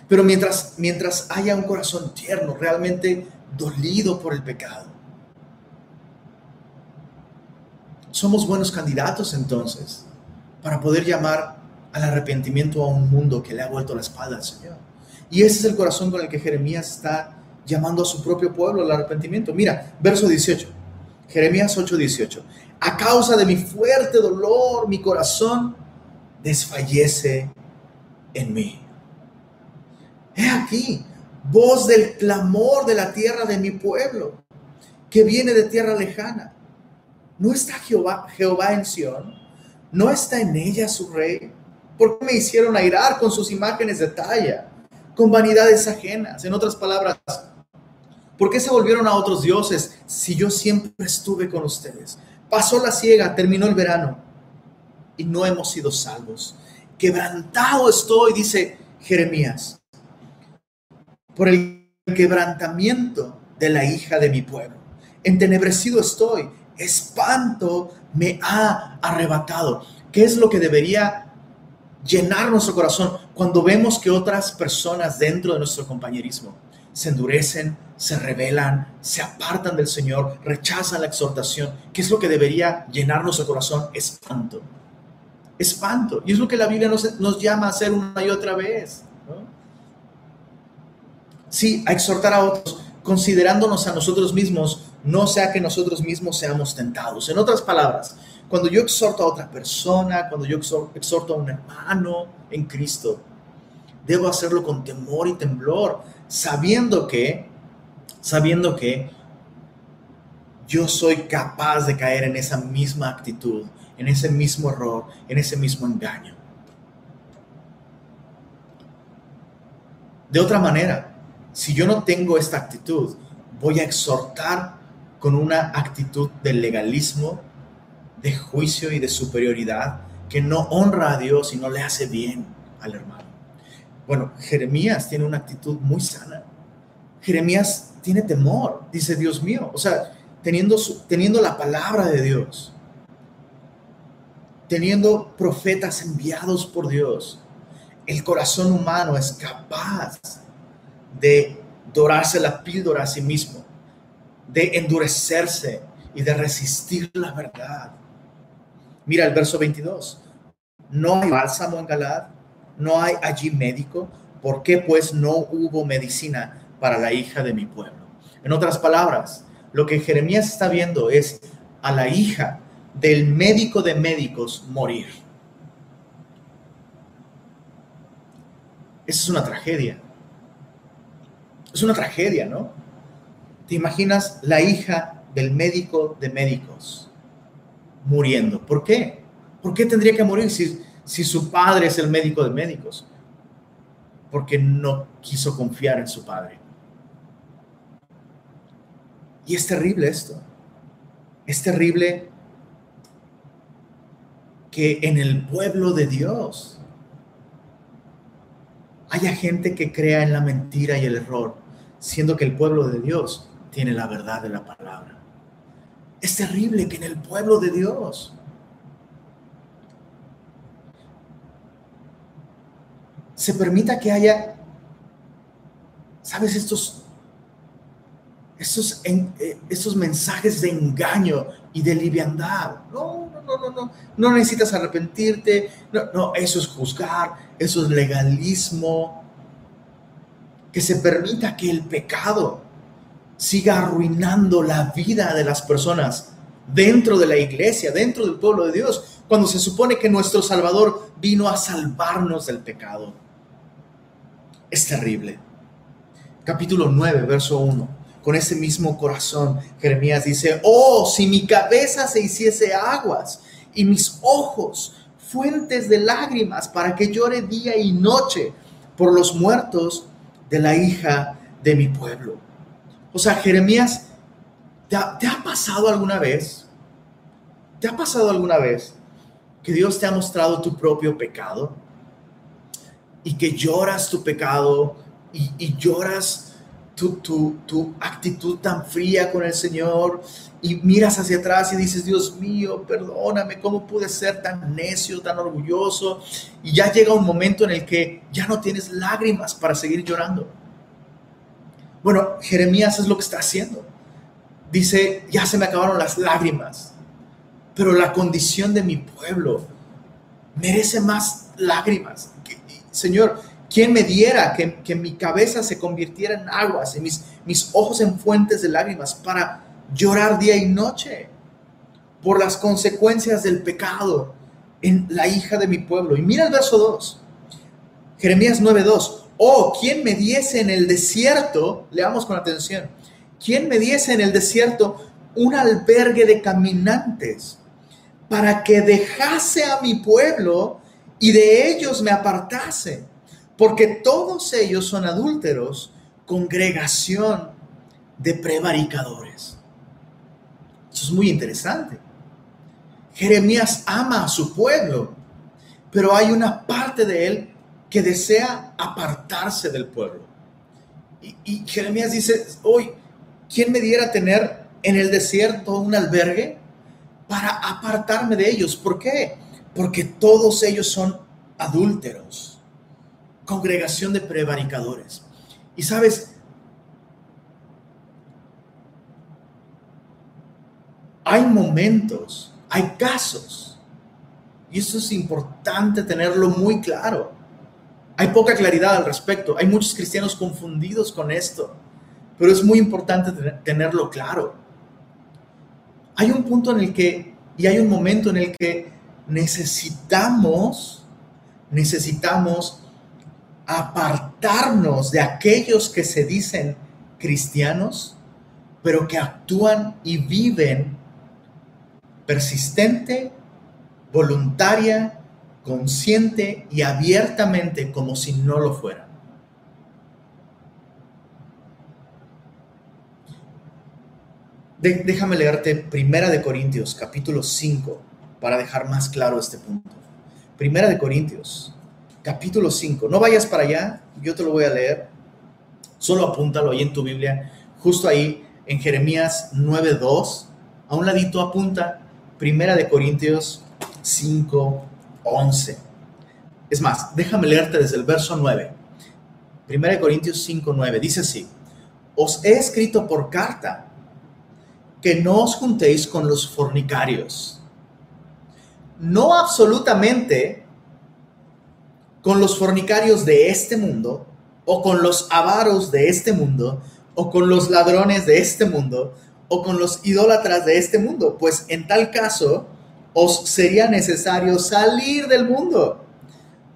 Pero mientras, mientras haya un corazón tierno, realmente dolido por el pecado, somos buenos candidatos entonces para poder llamar al arrepentimiento a un mundo que le ha vuelto la espalda al Señor. Y ese es el corazón con el que Jeremías está llamando a su propio pueblo al arrepentimiento. Mira, verso 18, Jeremías 8, 18. A causa de mi fuerte dolor, mi corazón desfallece en mí. He aquí, voz del clamor de la tierra de mi pueblo, que viene de tierra lejana ¿No está Jehová, Jehová en Sión? ¿No está en ella su rey? ¿Por qué me hicieron airar con sus imágenes de talla, con vanidades ajenas? En otras palabras, ¿por qué se volvieron a otros dioses si yo siempre estuve con ustedes? Pasó la ciega, terminó el verano y no hemos sido salvos. Quebrantado estoy, dice Jeremías, por el quebrantamiento de la hija de mi pueblo entenebrecido estoy, espanto me ha arrebatado. ¿Qué es lo que debería llenar nuestro corazón cuando vemos que otras personas dentro de nuestro compañerismo se endurecen, se rebelan, se apartan del Señor, rechazan la exhortación? ¿Qué es lo que debería llenar nuestro corazón? Espanto. Espanto. Y es lo que la Biblia nos, nos llama a hacer una y otra vez. Sí, a exhortar a otros, considerándonos a nosotros mismos, no sea que nosotros mismos seamos tentados. En otras palabras, cuando yo exhorto a otra persona, cuando yo exhorto a un hermano en Cristo, debo hacerlo con temor y temblor, sabiendo que, sabiendo que yo soy capaz de caer en esa misma actitud, en ese mismo error, en ese mismo engaño. De otra manera, si yo no tengo esta actitud, voy a exhortar con una actitud de legalismo, de juicio y de superioridad que no honra a Dios y no le hace bien al hermano. Bueno, Jeremías tiene una actitud muy sana. Jeremías tiene temor, dice Dios mío, o sea, teniendo, teniendo la palabra de Dios, teniendo profetas enviados por Dios, el corazón humano es capaz de dorarse la píldora a sí mismo, de endurecerse y de resistir la verdad. Mira el verso 22. No hay bálsamo en Galad, no hay allí médico. ¿Por qué pues no hubo medicina para la hija de mi pueblo? En otras palabras, lo que Jeremías está viendo es a la hija del médico de médicos morir. Esa es una tragedia. Es una tragedia, ¿no? ¿Te imaginas la hija del médico de médicos? muriendo. ¿Por qué? ¿Por qué tendría que morir si, si su padre es el médico de médicos? Porque no quiso confiar en su padre. Y es terrible esto. Es terrible que en el pueblo de Dios haya gente que crea en la mentira y el error, siendo que el pueblo de Dios tiene la verdad de la palabra. Es terrible que en el pueblo de Dios se permita que haya, ¿sabes? Estos, estos, eh, estos mensajes de engaño y de liviandad. No, no, no, no, no. No necesitas arrepentirte. No, no, eso es juzgar, eso es legalismo. Que se permita que el pecado siga arruinando la vida de las personas dentro de la iglesia, dentro del pueblo de Dios, cuando se supone que nuestro Salvador vino a salvarnos del pecado. Es terrible. Capítulo 9, verso 1. Con ese mismo corazón, Jeremías dice, oh, si mi cabeza se hiciese aguas y mis ojos fuentes de lágrimas para que llore día y noche por los muertos de la hija de mi pueblo o sea, Jeremías, ¿te ha, pasado alguna vez? ¿Te ha pasado alguna vez que Dios te ha mostrado tu propio pecado? Y que lloras tu pecado y, lloras tu, tu, tu, actitud tan fría con el Señor y miras hacia atrás y dices, Dios mío, perdóname, ¿cómo pude ser tan necio, tan orgulloso? Y ya llega un momento en el que ya no tienes lágrimas para seguir llorando bueno, Jeremías es lo que está haciendo. Dice, ya se me acabaron las lágrimas, pero la condición de mi pueblo merece más lágrimas. Señor, ¿quién me diera que, mi cabeza se convirtiera en aguas y mis, mis ojos en fuentes de lágrimas para llorar día y noche por las consecuencias del pecado en la hija de mi pueblo? Y mira el verso 2, Jeremías 9:2 oh, ¿quién me diese en el desierto? Leamos con atención. ¿Quién me diese en el desierto un albergue de caminantes para que dejase a mi pueblo y de ellos me apartase? Porque todos ellos son adúlteros, congregación de prevaricadores. Eso es muy interesante. Jeremías ama a su pueblo, pero hay una parte de él que desea apartarse del pueblo. Y, Jeremías dice, hoy, ¿quién me diera tener en el desierto un albergue para apartarme de ellos. ¿Por qué? Porque todos ellos son adúlteros, congregación de prevaricadores. Y sabes, hay momentos, hay casos, y eso es importante tenerlo muy claro. Hay poca claridad al respecto, hay muchos cristianos confundidos con esto, pero es muy importante tenerlo claro. Hay un punto en el que, y hay un momento en el que necesitamos, necesitamos apartarnos de aquellos que se dicen cristianos, pero que actúan y viven persistente, voluntaria, consciente y abiertamente como si no lo fueran. déjame leerte Primera de Corintios, capítulo 5, para dejar más claro este punto. Primera de Corintios, capítulo 5. No vayas para allá, yo te lo voy a leer. Solo apúntalo ahí en tu Biblia, justo ahí en Jeremías 9.2. A un ladito apunta Primera de Corintios 5, 11. Es más, déjame leerte desde el verso 9. Primera de Corintios 5, 9. Dice así, os he escrito por carta que no os juntéis con los fornicarios. No absolutamente con los fornicarios de este mundo, o con los avaros de este mundo, o con los ladrones de este mundo, o con los idólatras de este mundo, pues en tal caso os sería necesario salir del mundo.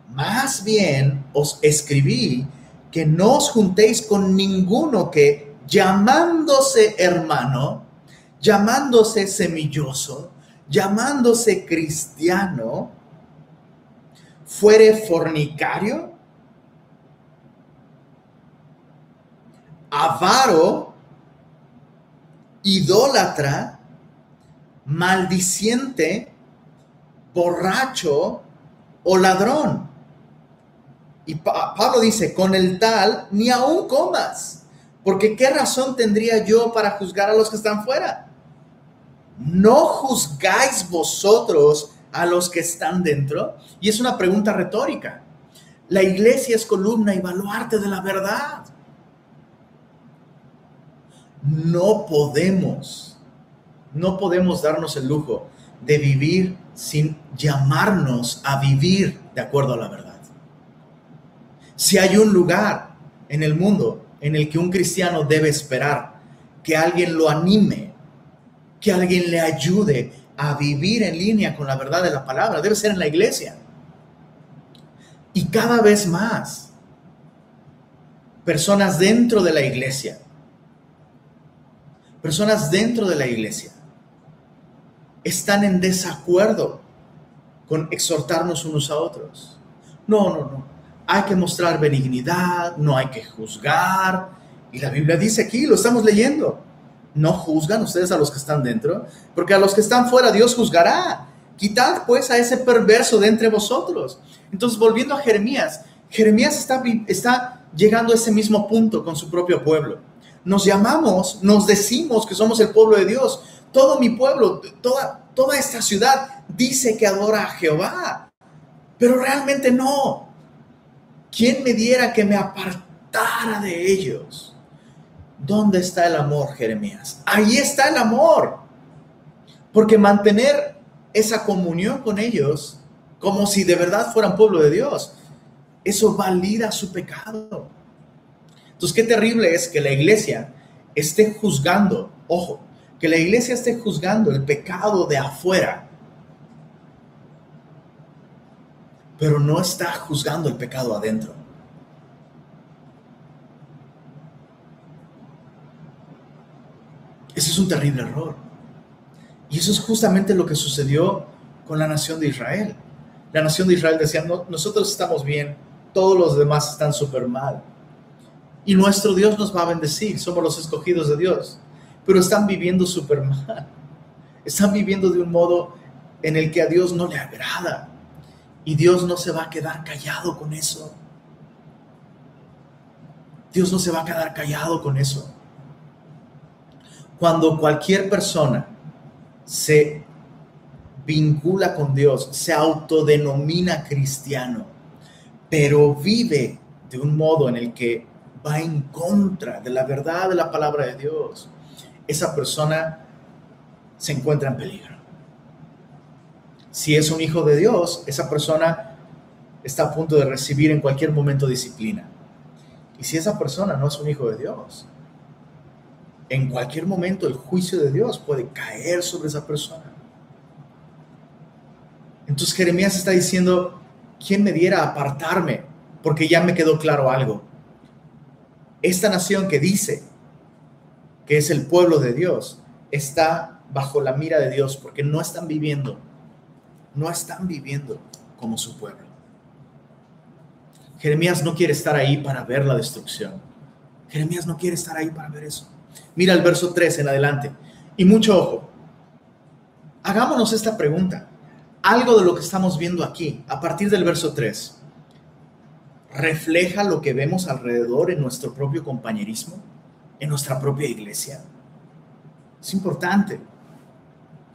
Más bien os escribí que no os juntéis con ninguno que llamándose hermano, llamándose semilloso, llamándose cristiano, fuere fornicario, avaro, idólatra, maldiciente, borracho o ladrón. Y Pablo dice, con el tal ni aún comas, porque ¿qué razón tendría yo para juzgar a los que están fuera? ¿No juzgáis vosotros a los que están dentro? Y es una pregunta retórica. La iglesia es columna y baluarte de la verdad no podemos, no podemos darnos el lujo de vivir sin llamarnos a vivir de acuerdo a la verdad. Si hay un lugar en el mundo en el que un cristiano debe esperar que alguien lo anime, que alguien le ayude a vivir en línea con la verdad de la palabra, debe ser en la iglesia. Y cada vez más, personas dentro de la iglesia personas dentro de la iglesia están en desacuerdo con exhortarnos unos a otros. No, no, no. Hay que mostrar benignidad, no hay que juzgar. Y la Biblia dice aquí, lo estamos leyendo. No juzgan ustedes a los que están dentro, porque a los que están fuera Dios juzgará. Quitad pues a ese perverso de entre vosotros. Entonces, volviendo a Jeremías, Jeremías está, llegando a ese mismo punto con su propio pueblo nos llamamos, nos decimos que somos el pueblo de Dios. Todo mi pueblo, toda, toda esta ciudad dice que adora a Jehová, pero realmente no. ¿Quién me diera que me apartara de ellos? ¿Dónde está el amor, Jeremías? Ahí está el amor. Porque mantener esa comunión con ellos como si de verdad fueran pueblo de Dios, eso valida su pecado. Entonces, qué terrible es que la iglesia esté juzgando, ojo, que la iglesia esté juzgando el pecado de afuera, pero no está juzgando el pecado adentro. Ese es un terrible error. Y eso es justamente lo que sucedió con la nación de Israel. La nación de Israel decía, nosotros estamos bien, todos los demás están súper mal y nuestro Dios nos va a bendecir, somos los escogidos de Dios, pero están viviendo súper mal, están viviendo de un modo en el que a Dios no le agrada y Dios no se va a quedar callado con eso. Dios no se va a quedar callado con eso. Cuando cualquier persona se vincula con Dios, se autodenomina cristiano, pero vive de un modo en el que va en contra de la verdad de la palabra de Dios, esa persona se encuentra en peligro. Si es un hijo de Dios, esa persona está a punto de recibir en cualquier momento disciplina. Y si esa persona no es un hijo de Dios, en cualquier momento el juicio de Dios puede caer sobre esa persona. Entonces Jeremías está diciendo, ¿quién me diera apartarme? Porque ya me quedó claro algo. Esta nación que dice que es el pueblo de Dios está bajo la mira de Dios porque no están viviendo, no están viviendo como su pueblo. Jeremías no quiere estar ahí para ver la destrucción. Jeremías no quiere estar ahí para ver eso. Mira el verso 3 en adelante. Y mucho ojo. Hagámonos esta pregunta algo de lo que estamos viendo aquí, a partir del verso 3, refleja lo que vemos alrededor en nuestro propio compañerismo, en nuestra propia iglesia. Es importante.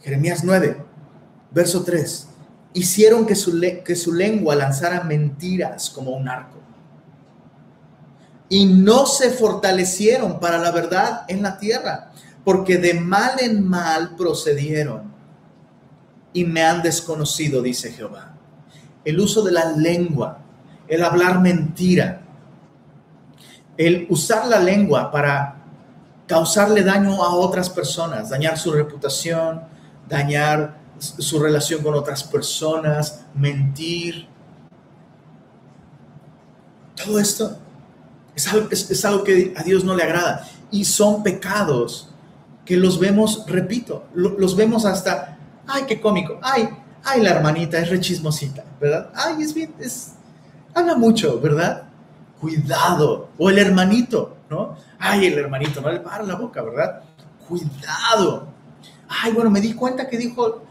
Jeremías 9, verso 3. Hicieron que su, que su lengua lanzara mentiras como un arco. Y no se fortalecieron para la verdad en la tierra, porque de mal en mal procedieron y me han desconocido, dice Jehová. El uso de la lengua, el hablar mentira, el usar la lengua para causarle daño a otras personas, dañar su reputación, dañar su relación con otras personas, mentir. Todo esto es algo, es, algo que a Dios no le agrada. Y son pecados que los vemos, repito, los vemos hasta ay, qué cómico, ay, ay, la hermanita es rechismosita, ¿verdad? Ay, es bien, es, habla mucho, ¿verdad? Cuidado, o el hermanito, ¿no? Ay, el hermanito, no le para la boca, ¿verdad? Cuidado. Ay, bueno, me di cuenta que dijo,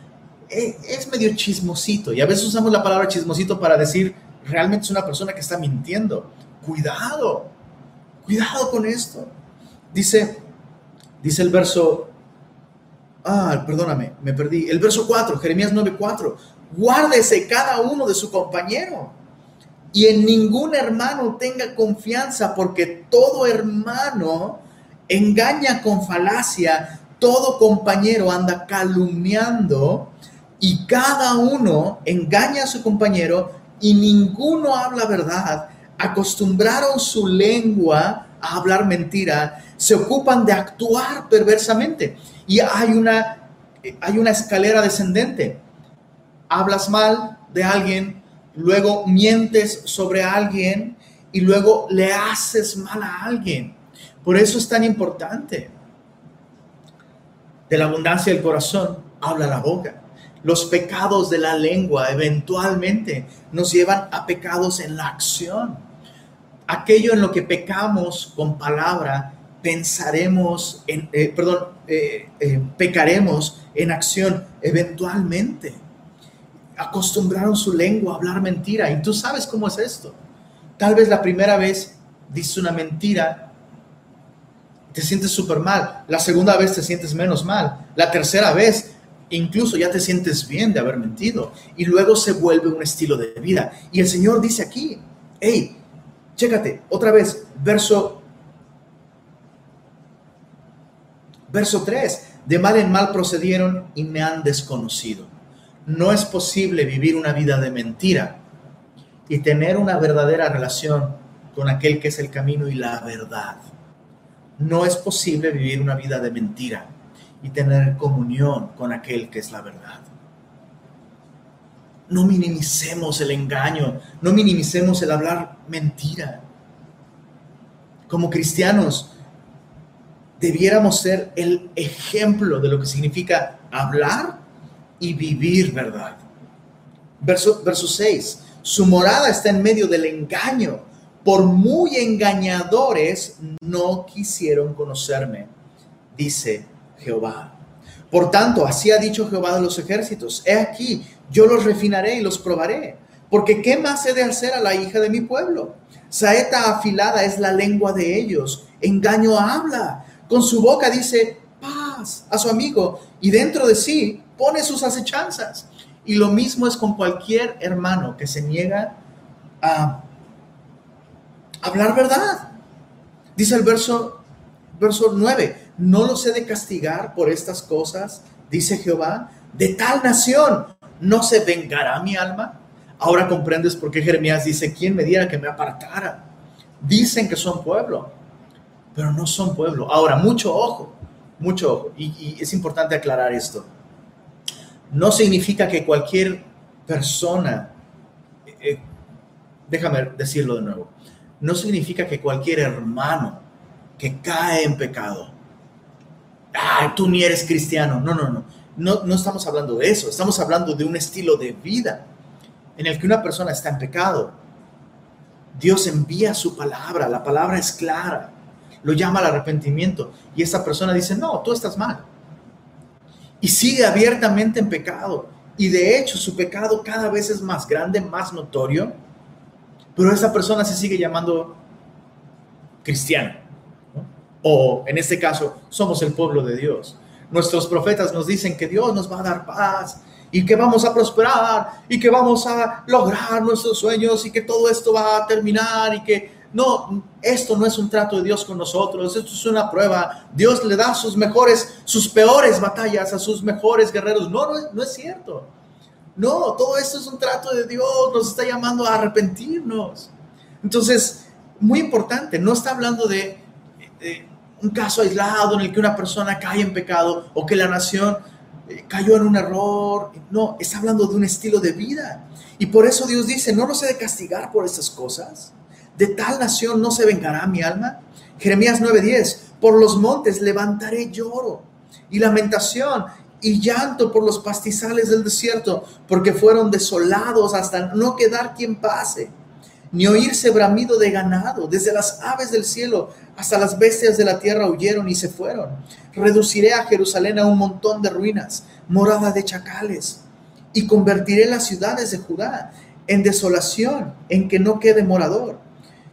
eh, es medio chismosito, y a veces usamos la palabra chismosito para decir, realmente es una persona que está mintiendo. Cuidado, cuidado con esto. Dice, dice el verso Ah, perdóname, me perdí. El verso 4, Jeremías 9:4. Guárdese cada uno de su compañero y en ningún hermano tenga confianza, porque todo hermano engaña con falacia, todo compañero anda calumniando y cada uno engaña a su compañero y ninguno habla verdad. Acostumbraron su lengua a hablar mentira, se ocupan de actuar perversamente. Y hay una, hay una escalera descendente. Hablas mal de alguien, luego mientes sobre alguien y luego le haces mal a alguien. Por eso es tan importante. De la abundancia del corazón habla la boca. Los pecados de la lengua eventualmente nos llevan a pecados en la acción. Aquello en lo que pecamos con palabra pensaremos en, eh, perdón, eh, eh, pecaremos en acción eventualmente. Acostumbraron su lengua a hablar mentira y tú sabes cómo es esto. Tal vez la primera vez dices una mentira, te sientes súper mal. La segunda vez te sientes menos mal. La tercera vez incluso ya te sientes bien de haber mentido. Y luego se vuelve un estilo de vida. Y el Señor dice aquí, hey, chécate, otra vez, verso Verso 3, de mal en mal procedieron y me han desconocido. No es posible vivir una vida de mentira y tener una verdadera relación con aquel que es el camino y la verdad. No es posible vivir una vida de mentira y tener comunión con aquel que es la verdad. No minimicemos el engaño, no minimicemos el hablar mentira. Como cristianos, debiéramos ser el ejemplo de lo que significa hablar y vivir verdad. Verso, verso 6, su morada está en medio del engaño. Por muy engañadores no quisieron conocerme, dice Jehová. Por tanto, así ha dicho Jehová de los ejércitos, he aquí, yo los refinaré y los probaré, porque ¿qué más he de hacer a la hija de mi pueblo? Saeta afilada es la lengua de ellos, engaño habla, con su boca dice, paz a su amigo y dentro de sí pone sus acechanzas. Y lo mismo es con cualquier hermano que se niega a hablar verdad. Dice el verso, verso 9, no los he de castigar por estas cosas, dice Jehová, de tal nación no se vengará mi alma. Ahora comprendes por qué Jeremías dice, ¿quién me diera que me apartara? Dicen que son pueblo, pero no son pueblo. Ahora, mucho ojo, mucho ojo, y, es importante aclarar esto. No significa que cualquier persona, eh, eh, déjame decirlo de nuevo, no significa que cualquier hermano que cae en pecado, ah, tú ni eres cristiano, no, no, no, no, no estamos hablando de eso, estamos hablando de un estilo de vida en el que una persona está en pecado. Dios envía su palabra, la palabra es clara, lo llama al arrepentimiento y esa persona dice, no, tú estás mal. Y sigue abiertamente en pecado. Y de hecho su pecado cada vez es más grande, más notorio, pero esa persona se sigue llamando cristiano. O en este caso, somos el pueblo de Dios. Nuestros profetas nos dicen que Dios nos va a dar paz y que vamos a prosperar y que vamos a lograr nuestros sueños y que todo esto va a terminar y que no, esto no es un trato de Dios con nosotros, esto es una prueba. Dios le da sus mejores, sus peores batallas a sus mejores guerreros. No, no, no es cierto. No, todo esto es un trato de Dios, nos está llamando a arrepentirnos. Entonces, muy importante, no está hablando de, un caso aislado en el que una persona cae en pecado o que la nación eh, cayó en un error. No, está hablando de un estilo de vida. Y por eso Dios dice, no los he de castigar por estas cosas. De tal nación no se vengará mi alma. Jeremías 9:10, por los montes levantaré lloro y lamentación y llanto por los pastizales del desierto, porque fueron desolados hasta no quedar quien pase ni oírse bramido de ganado. Desde las aves del cielo hasta las bestias de la tierra huyeron y se fueron. Reduciré a Jerusalén a un montón de ruinas, morada de chacales, y convertiré las ciudades de Judá en desolación, en que no quede morador.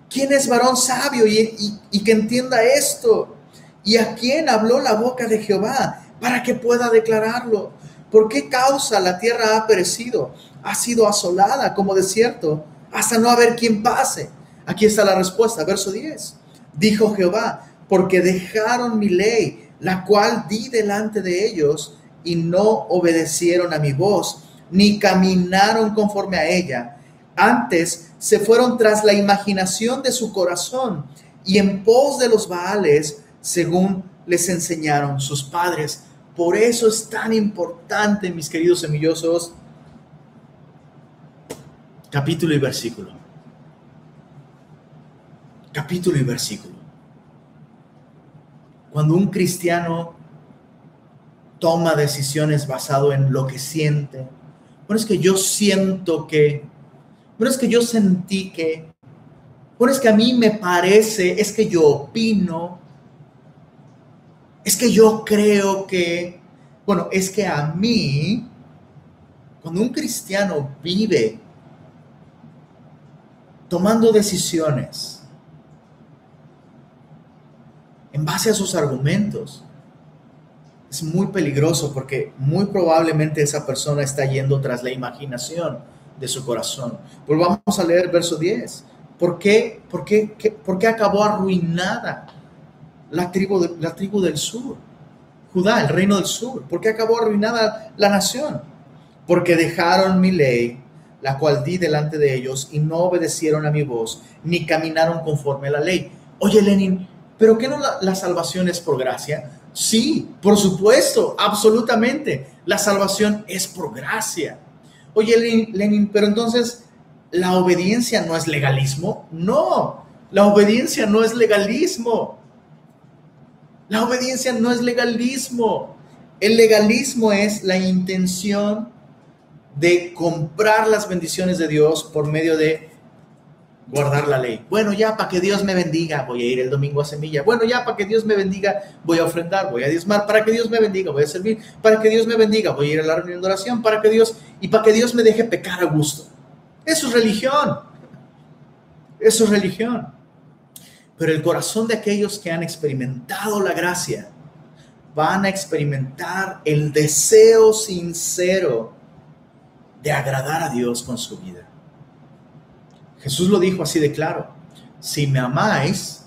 ¿Quién es varón sabio y, y que entienda esto? ¿Y a quién habló la boca de Jehová para que pueda declararlo? ¿Por qué causa la tierra ha perecido? Ha sido asolada como desierto hasta no haber quien pase. Aquí está la respuesta, verso 10. Dijo Jehová, porque dejaron mi ley, la cual di delante de ellos, y no obedecieron a mi voz, ni caminaron conforme a ella. Antes se fueron tras la imaginación de su corazón y en pos de los baales, según les enseñaron sus padres. Por eso es tan importante, mis queridos semillosos, capítulo y versículo. Capítulo y versículo. Cuando un cristiano toma decisiones basado en lo que siente, bueno, es que yo siento que, bueno, es que yo sentí que, bueno, es que a mí me parece, es que yo opino, es que yo creo que, bueno, es que a mí, cuando un cristiano vive tomando decisiones en base a sus argumentos, es muy peligroso porque muy probablemente esa persona está yendo tras la imaginación de su corazón. Pues vamos a leer verso 10. ¿Por qué, por qué, por qué acabó arruinada la tribu, la tribu del sur? Judá, el reino del sur. ¿Por qué acabó arruinada la nación? Porque dejaron mi ley la cual di delante de ellos, y no obedecieron a mi voz, ni caminaron conforme a la ley. Oye, Lenin, ¿pero qué no la, salvación es por gracia? Sí, por supuesto, absolutamente. La salvación es por gracia. Oye, Lenin, pero entonces, ¿la obediencia no es legalismo? No, la obediencia no es legalismo. La obediencia no es legalismo. El legalismo es la intención de comprar las bendiciones de Dios por medio de guardar la ley. Bueno, ya para que Dios me bendiga, voy a ir el domingo a semilla. Bueno, ya para que Dios me bendiga, voy a ofrendar, voy a diezmar. Para que Dios me bendiga, voy a servir. Para que Dios me bendiga, voy a ir a la reunión de oración. Para que Dios, y para que Dios me deje pecar a gusto. Eso es religión. Eso es religión. Pero el corazón de aquellos que han experimentado la gracia van a experimentar el deseo sincero de agradar a Dios con su vida. Jesús lo dijo así de claro, si me amáis,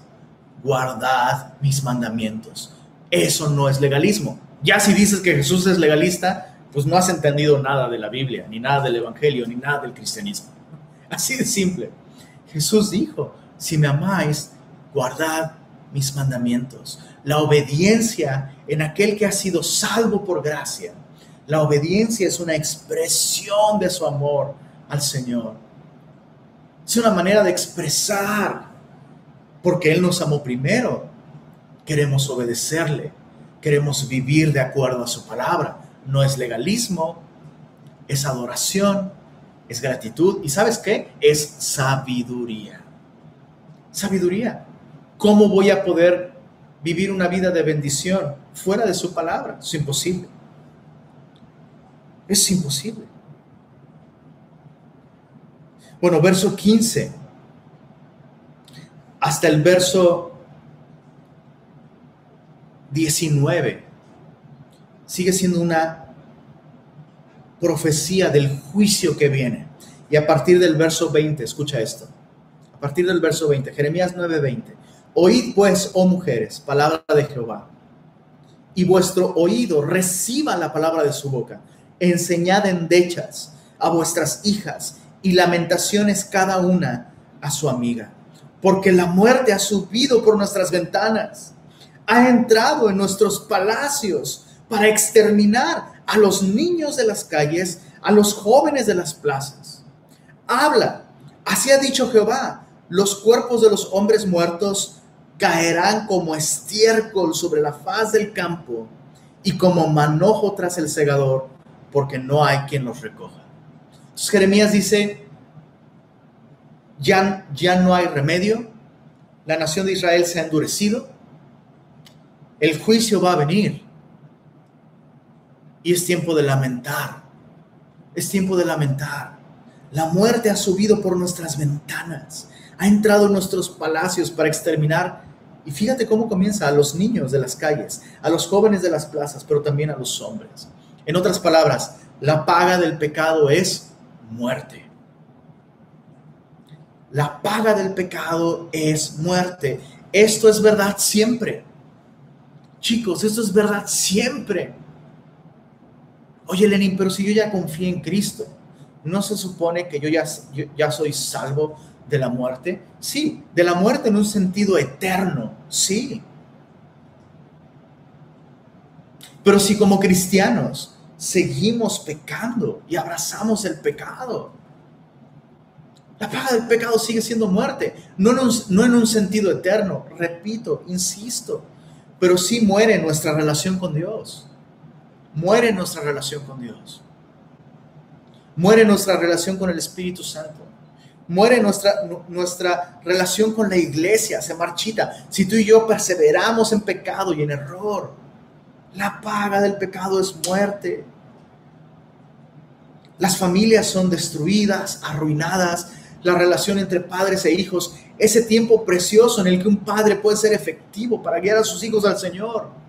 guardad mis mandamientos. Eso no es legalismo. Ya si dices que Jesús es legalista, pues no has entendido nada de la Biblia, ni nada del Evangelio, ni nada del cristianismo. Así de simple. Jesús dijo, si me amáis, guardad mis mandamientos. La obediencia en aquel que ha sido salvo por gracia. La obediencia es una expresión de su amor al Señor. Es una manera de expresar, porque Él nos amó primero. Queremos obedecerle, queremos vivir de acuerdo a su palabra. No es legalismo, es adoración, es gratitud y sabes qué? Es sabiduría. Sabiduría. ¿Cómo voy a poder vivir una vida de bendición fuera de su palabra? Es imposible. Es imposible. Bueno, verso 15 hasta el verso 19 sigue siendo una profecía del juicio que viene. Y a partir del verso 20, escucha esto. A partir del verso 20, Jeremías 9:20. Oíd pues, oh mujeres, palabra de Jehová, y vuestro oído reciba la palabra de su boca. Enseñad endechas a vuestras hijas y lamentaciones cada una a su amiga, porque la muerte ha subido por nuestras ventanas, ha entrado en nuestros palacios para exterminar a los niños de las calles, a los jóvenes de las plazas. Habla, así ha dicho Jehová, los cuerpos de los hombres muertos caerán como estiércol sobre la faz del campo y como manojo tras el segador, porque no hay quien los recoja. Jeremías dice, ya, ya no hay remedio, la nación de Israel se ha endurecido, el juicio va a venir y es tiempo de lamentar. Es tiempo de lamentar. La muerte ha subido por nuestras ventanas. Ha entrado en nuestros palacios para exterminar. Y fíjate cómo comienza a los niños de las calles, a los jóvenes de las plazas, pero también a los hombres. En otras palabras, la paga del pecado es muerte. La paga del pecado es muerte. Esto es verdad siempre. Chicos, esto es verdad siempre. Oye, Lenin, pero si yo ya confié en Cristo, ¿no se supone que yo ya, ya soy salvo de la muerte? Sí, de la muerte en un sentido eterno, sí. Pero si como cristianos seguimos pecando y abrazamos el pecado, la paga del pecado sigue siendo muerte, no en, un, no en un sentido eterno, repito, insisto, pero sí muere nuestra relación con Dios muere nuestra relación con Dios. Muere nuestra relación con el Espíritu Santo. Muere nuestra, nuestra relación con la iglesia, se marchita. Si tú y yo perseveramos en pecado y en error, la paga del pecado es muerte. Las familias son destruidas, arruinadas, la relación entre padres e hijos, ese tiempo precioso en el que un padre puede ser efectivo para guiar a sus hijos al Señor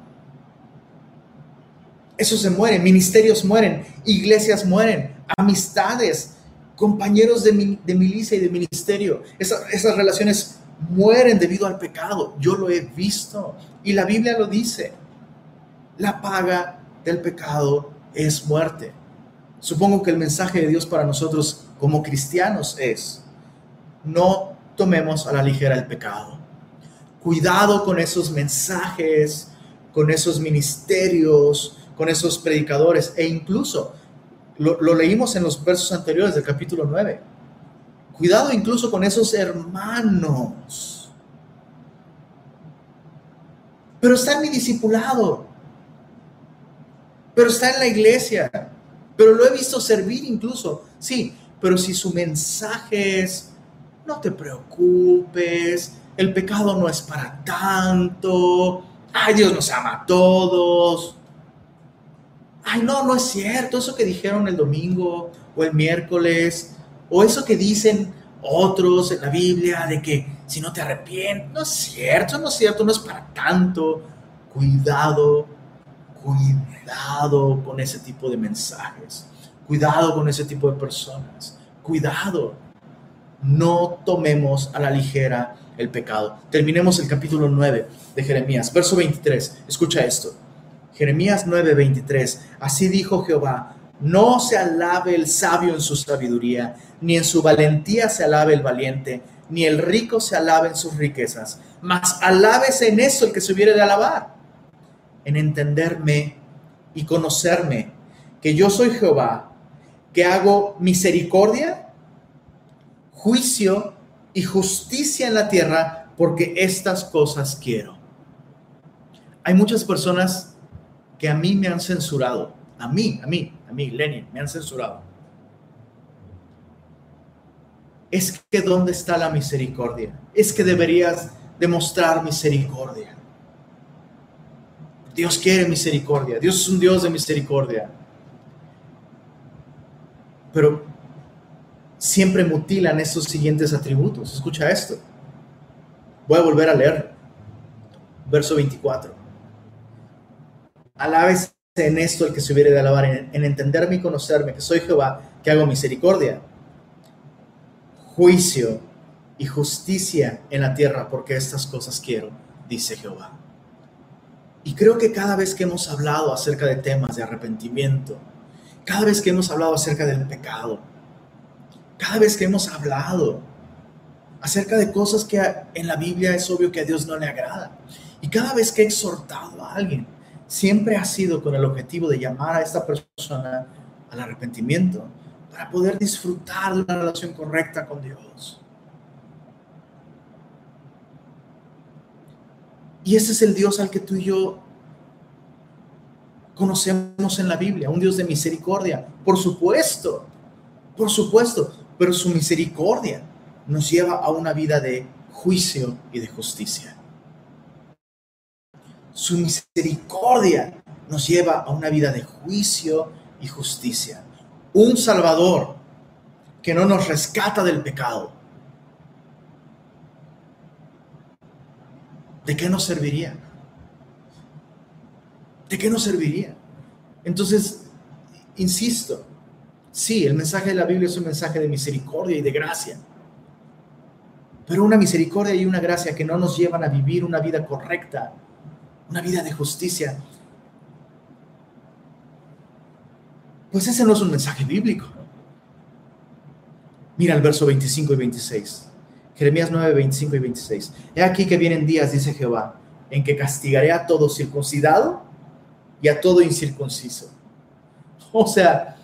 eso se muere, ministerios mueren, iglesias mueren, amistades, compañeros de, milicia y de ministerio. esas relaciones mueren debido al pecado. Yo lo he visto y la Biblia lo dice. La paga del pecado es muerte. Supongo que el mensaje de Dios para nosotros como cristianos es, no tomemos a la ligera el pecado. Cuidado con esos mensajes, con esos ministerios, con esos predicadores e incluso lo, leímos en los versos anteriores del capítulo 9. Cuidado incluso con esos hermanos. Pero está en mi discipulado. Pero está en la iglesia. Pero lo he visto servir incluso. Sí, pero si su mensaje es, no te preocupes, el pecado no es para tanto, ay, Dios nos ama a todos, ay, no, no es cierto, eso que dijeron el domingo o el miércoles, o eso que dicen otros en la Biblia de que si no te arrepientes, no es cierto, no es cierto, no es para tanto. Cuidado Cuidado con ese tipo de mensajes. Cuidado con ese tipo de personas. Cuidado. No tomemos a la ligera el pecado. Terminemos el capítulo 9 de Jeremías, verso 23. Escucha esto. Jeremías 9, 23. Así dijo Jehová, no se alabe el sabio en su sabiduría, ni en su valentía se alabe el valiente, ni el rico se alabe en sus riquezas, mas alábese en eso el que se hubiere de alabar, en entenderme y conocerme, que yo soy Jehová, que hago misericordia, juicio y justicia en la tierra, porque estas cosas quiero. Hay muchas personas que a mí me han censurado, a mí, a mí, a mí, Lenin, me han censurado. Es que ¿dónde está la misericordia? Es que deberías demostrar misericordia. Dios quiere misericordia, Dios es un Dios de misericordia. Pero siempre mutilan estos siguientes atributos. Escucha esto. Voy a volver a leer. Verso 24. Alabes en esto el que se hubiere de alabar, en, en entenderme y conocerme, que soy Jehová, que hago misericordia, juicio y justicia en la tierra, porque estas cosas quiero, dice Jehová. Y creo que cada vez que hemos hablado acerca de temas de arrepentimiento, cada vez que hemos hablado acerca del pecado, cada vez que hemos hablado acerca de cosas que en la Biblia es obvio que a Dios no le agrada, y cada vez que he exhortado a alguien, siempre ha sido con el objetivo de llamar a esta persona al arrepentimiento para poder disfrutar de una relación correcta con Dios. Y ese es el Dios al que tú y yo conocemos en la Biblia, un Dios de misericordia, por supuesto, por supuesto, pero su misericordia nos lleva a una vida de juicio y de justicia. Su misericordia nos lleva a una vida de juicio y justicia. Un Salvador que no nos rescata del pecado. ¿De qué nos serviría? ¿De qué nos serviría? Entonces, insisto, sí, el mensaje de la Biblia es un mensaje de misericordia y de gracia, pero una misericordia y una gracia que no nos llevan a vivir una vida correcta una vida de justicia. Pues ese no es un mensaje bíblico. Mira el verso 25 y 26. Jeremías 9, 25 y 26. He aquí que vienen días, dice Jehová, en que castigaré a todo circuncidado y a todo incircunciso. O sea,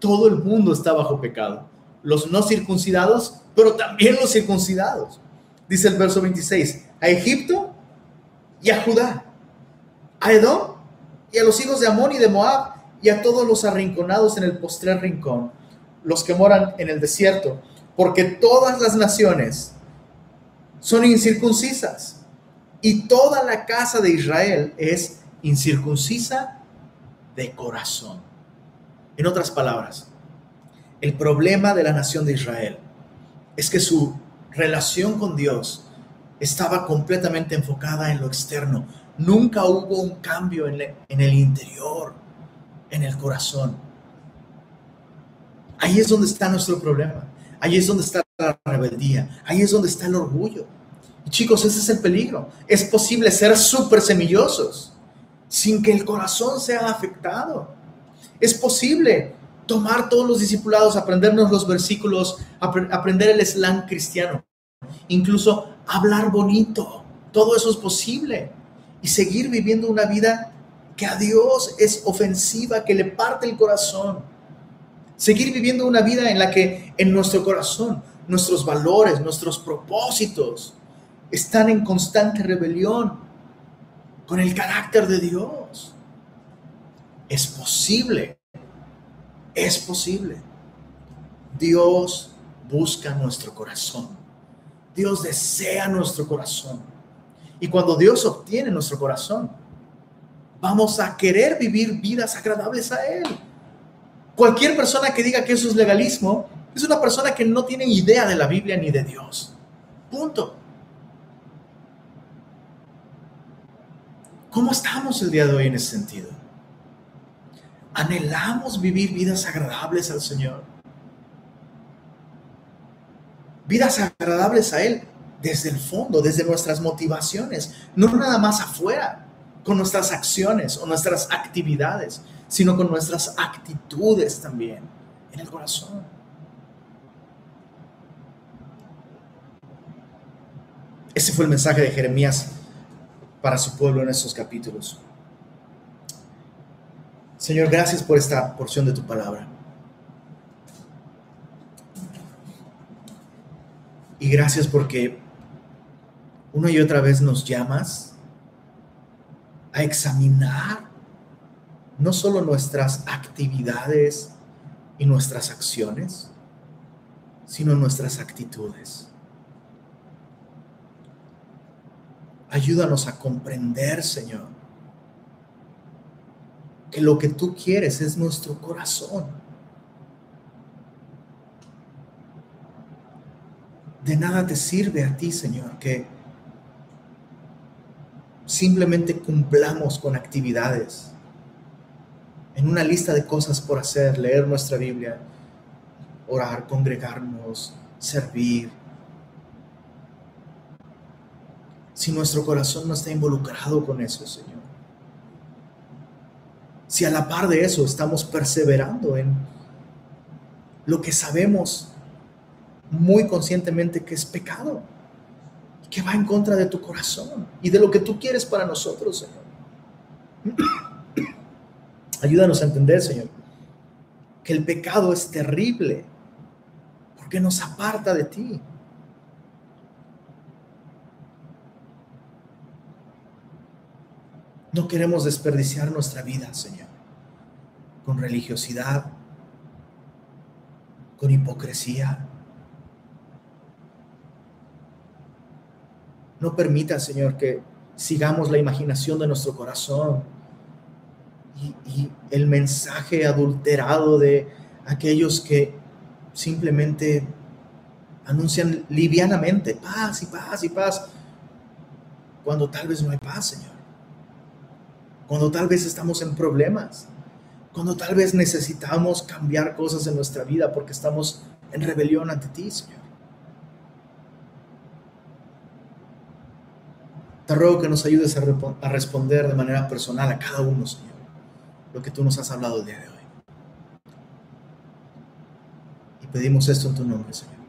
todo el mundo está bajo pecado. Los no circuncidados, pero también los circuncidados. Dice el verso 26. A Egipto y a Judá, a Edom y a los hijos de Amón y de Moab y a todos los arrinconados en el postrer rincón, los que moran en el desierto, porque todas las naciones son incircuncisas y toda la casa de Israel es incircuncisa de corazón. En otras palabras, el problema de la nación de Israel es que su relación con Dios estaba completamente enfocada en lo externo. Nunca hubo un cambio en, el interior, en el corazón. Ahí es donde está nuestro problema. Ahí es donde está la rebeldía. Ahí es donde está el orgullo. Chicos, ese es el peligro. Es posible ser súper semillosos sin que el corazón sea afectado. Es posible tomar todos los discipulados, aprendernos los versículos, aprender el slang cristiano, incluso hablar bonito, todo eso es posible. Y seguir viviendo una vida que a Dios es ofensiva, que le parte el corazón. Seguir viviendo una vida en la que en nuestro corazón nuestros valores, nuestros propósitos están en constante rebelión con el carácter de Dios. Es posible, es posible. Dios busca nuestro corazón. Dios desea nuestro corazón. Y cuando Dios obtiene nuestro corazón, vamos a querer vivir vidas agradables a Él. Cualquier persona que diga que eso es legalismo es una persona que no tiene idea de la Biblia ni de Dios. Punto. ¿Cómo estamos el día de hoy en ese sentido? ¿Anhelamos vivir vidas agradables al Señor? Vidas agradables a Él desde el fondo, desde nuestras motivaciones, no nada más afuera, con nuestras acciones o nuestras actividades, sino con nuestras actitudes también en el corazón. Ese fue el mensaje de Jeremías para su pueblo en estos capítulos. Señor, gracias por esta porción de tu palabra. Y gracias porque una y otra vez nos llamas a examinar no solo nuestras actividades y nuestras acciones, sino nuestras actitudes. Ayúdanos a comprender, Señor, que lo que tú quieres es nuestro corazón. De nada te sirve a ti, Señor, que simplemente cumplamos con actividades, en una lista de cosas por hacer, leer nuestra Biblia, orar, congregarnos, servir, si nuestro corazón no está involucrado con eso, Señor. Si a la par de eso estamos perseverando en lo que sabemos muy conscientemente que es pecado, que va en contra de tu corazón y de lo que tú quieres para nosotros, Señor. Ayúdanos a entender, Señor, que el pecado es terrible porque nos aparta de ti. No queremos desperdiciar nuestra vida, Señor, con religiosidad, con hipocresía. No permita, Señor, que sigamos la imaginación de nuestro corazón y, el mensaje adulterado de aquellos que simplemente anuncian livianamente paz y paz y paz, cuando tal vez no hay paz, Señor. Cuando tal vez estamos en problemas, cuando tal vez necesitamos cambiar cosas en nuestra vida porque estamos en rebelión ante ti, Señor. Te ruego que nos ayudes a, responder de manera personal a cada uno, Señor, lo que tú nos has hablado el día de hoy. Y pedimos esto en tu nombre, Señor.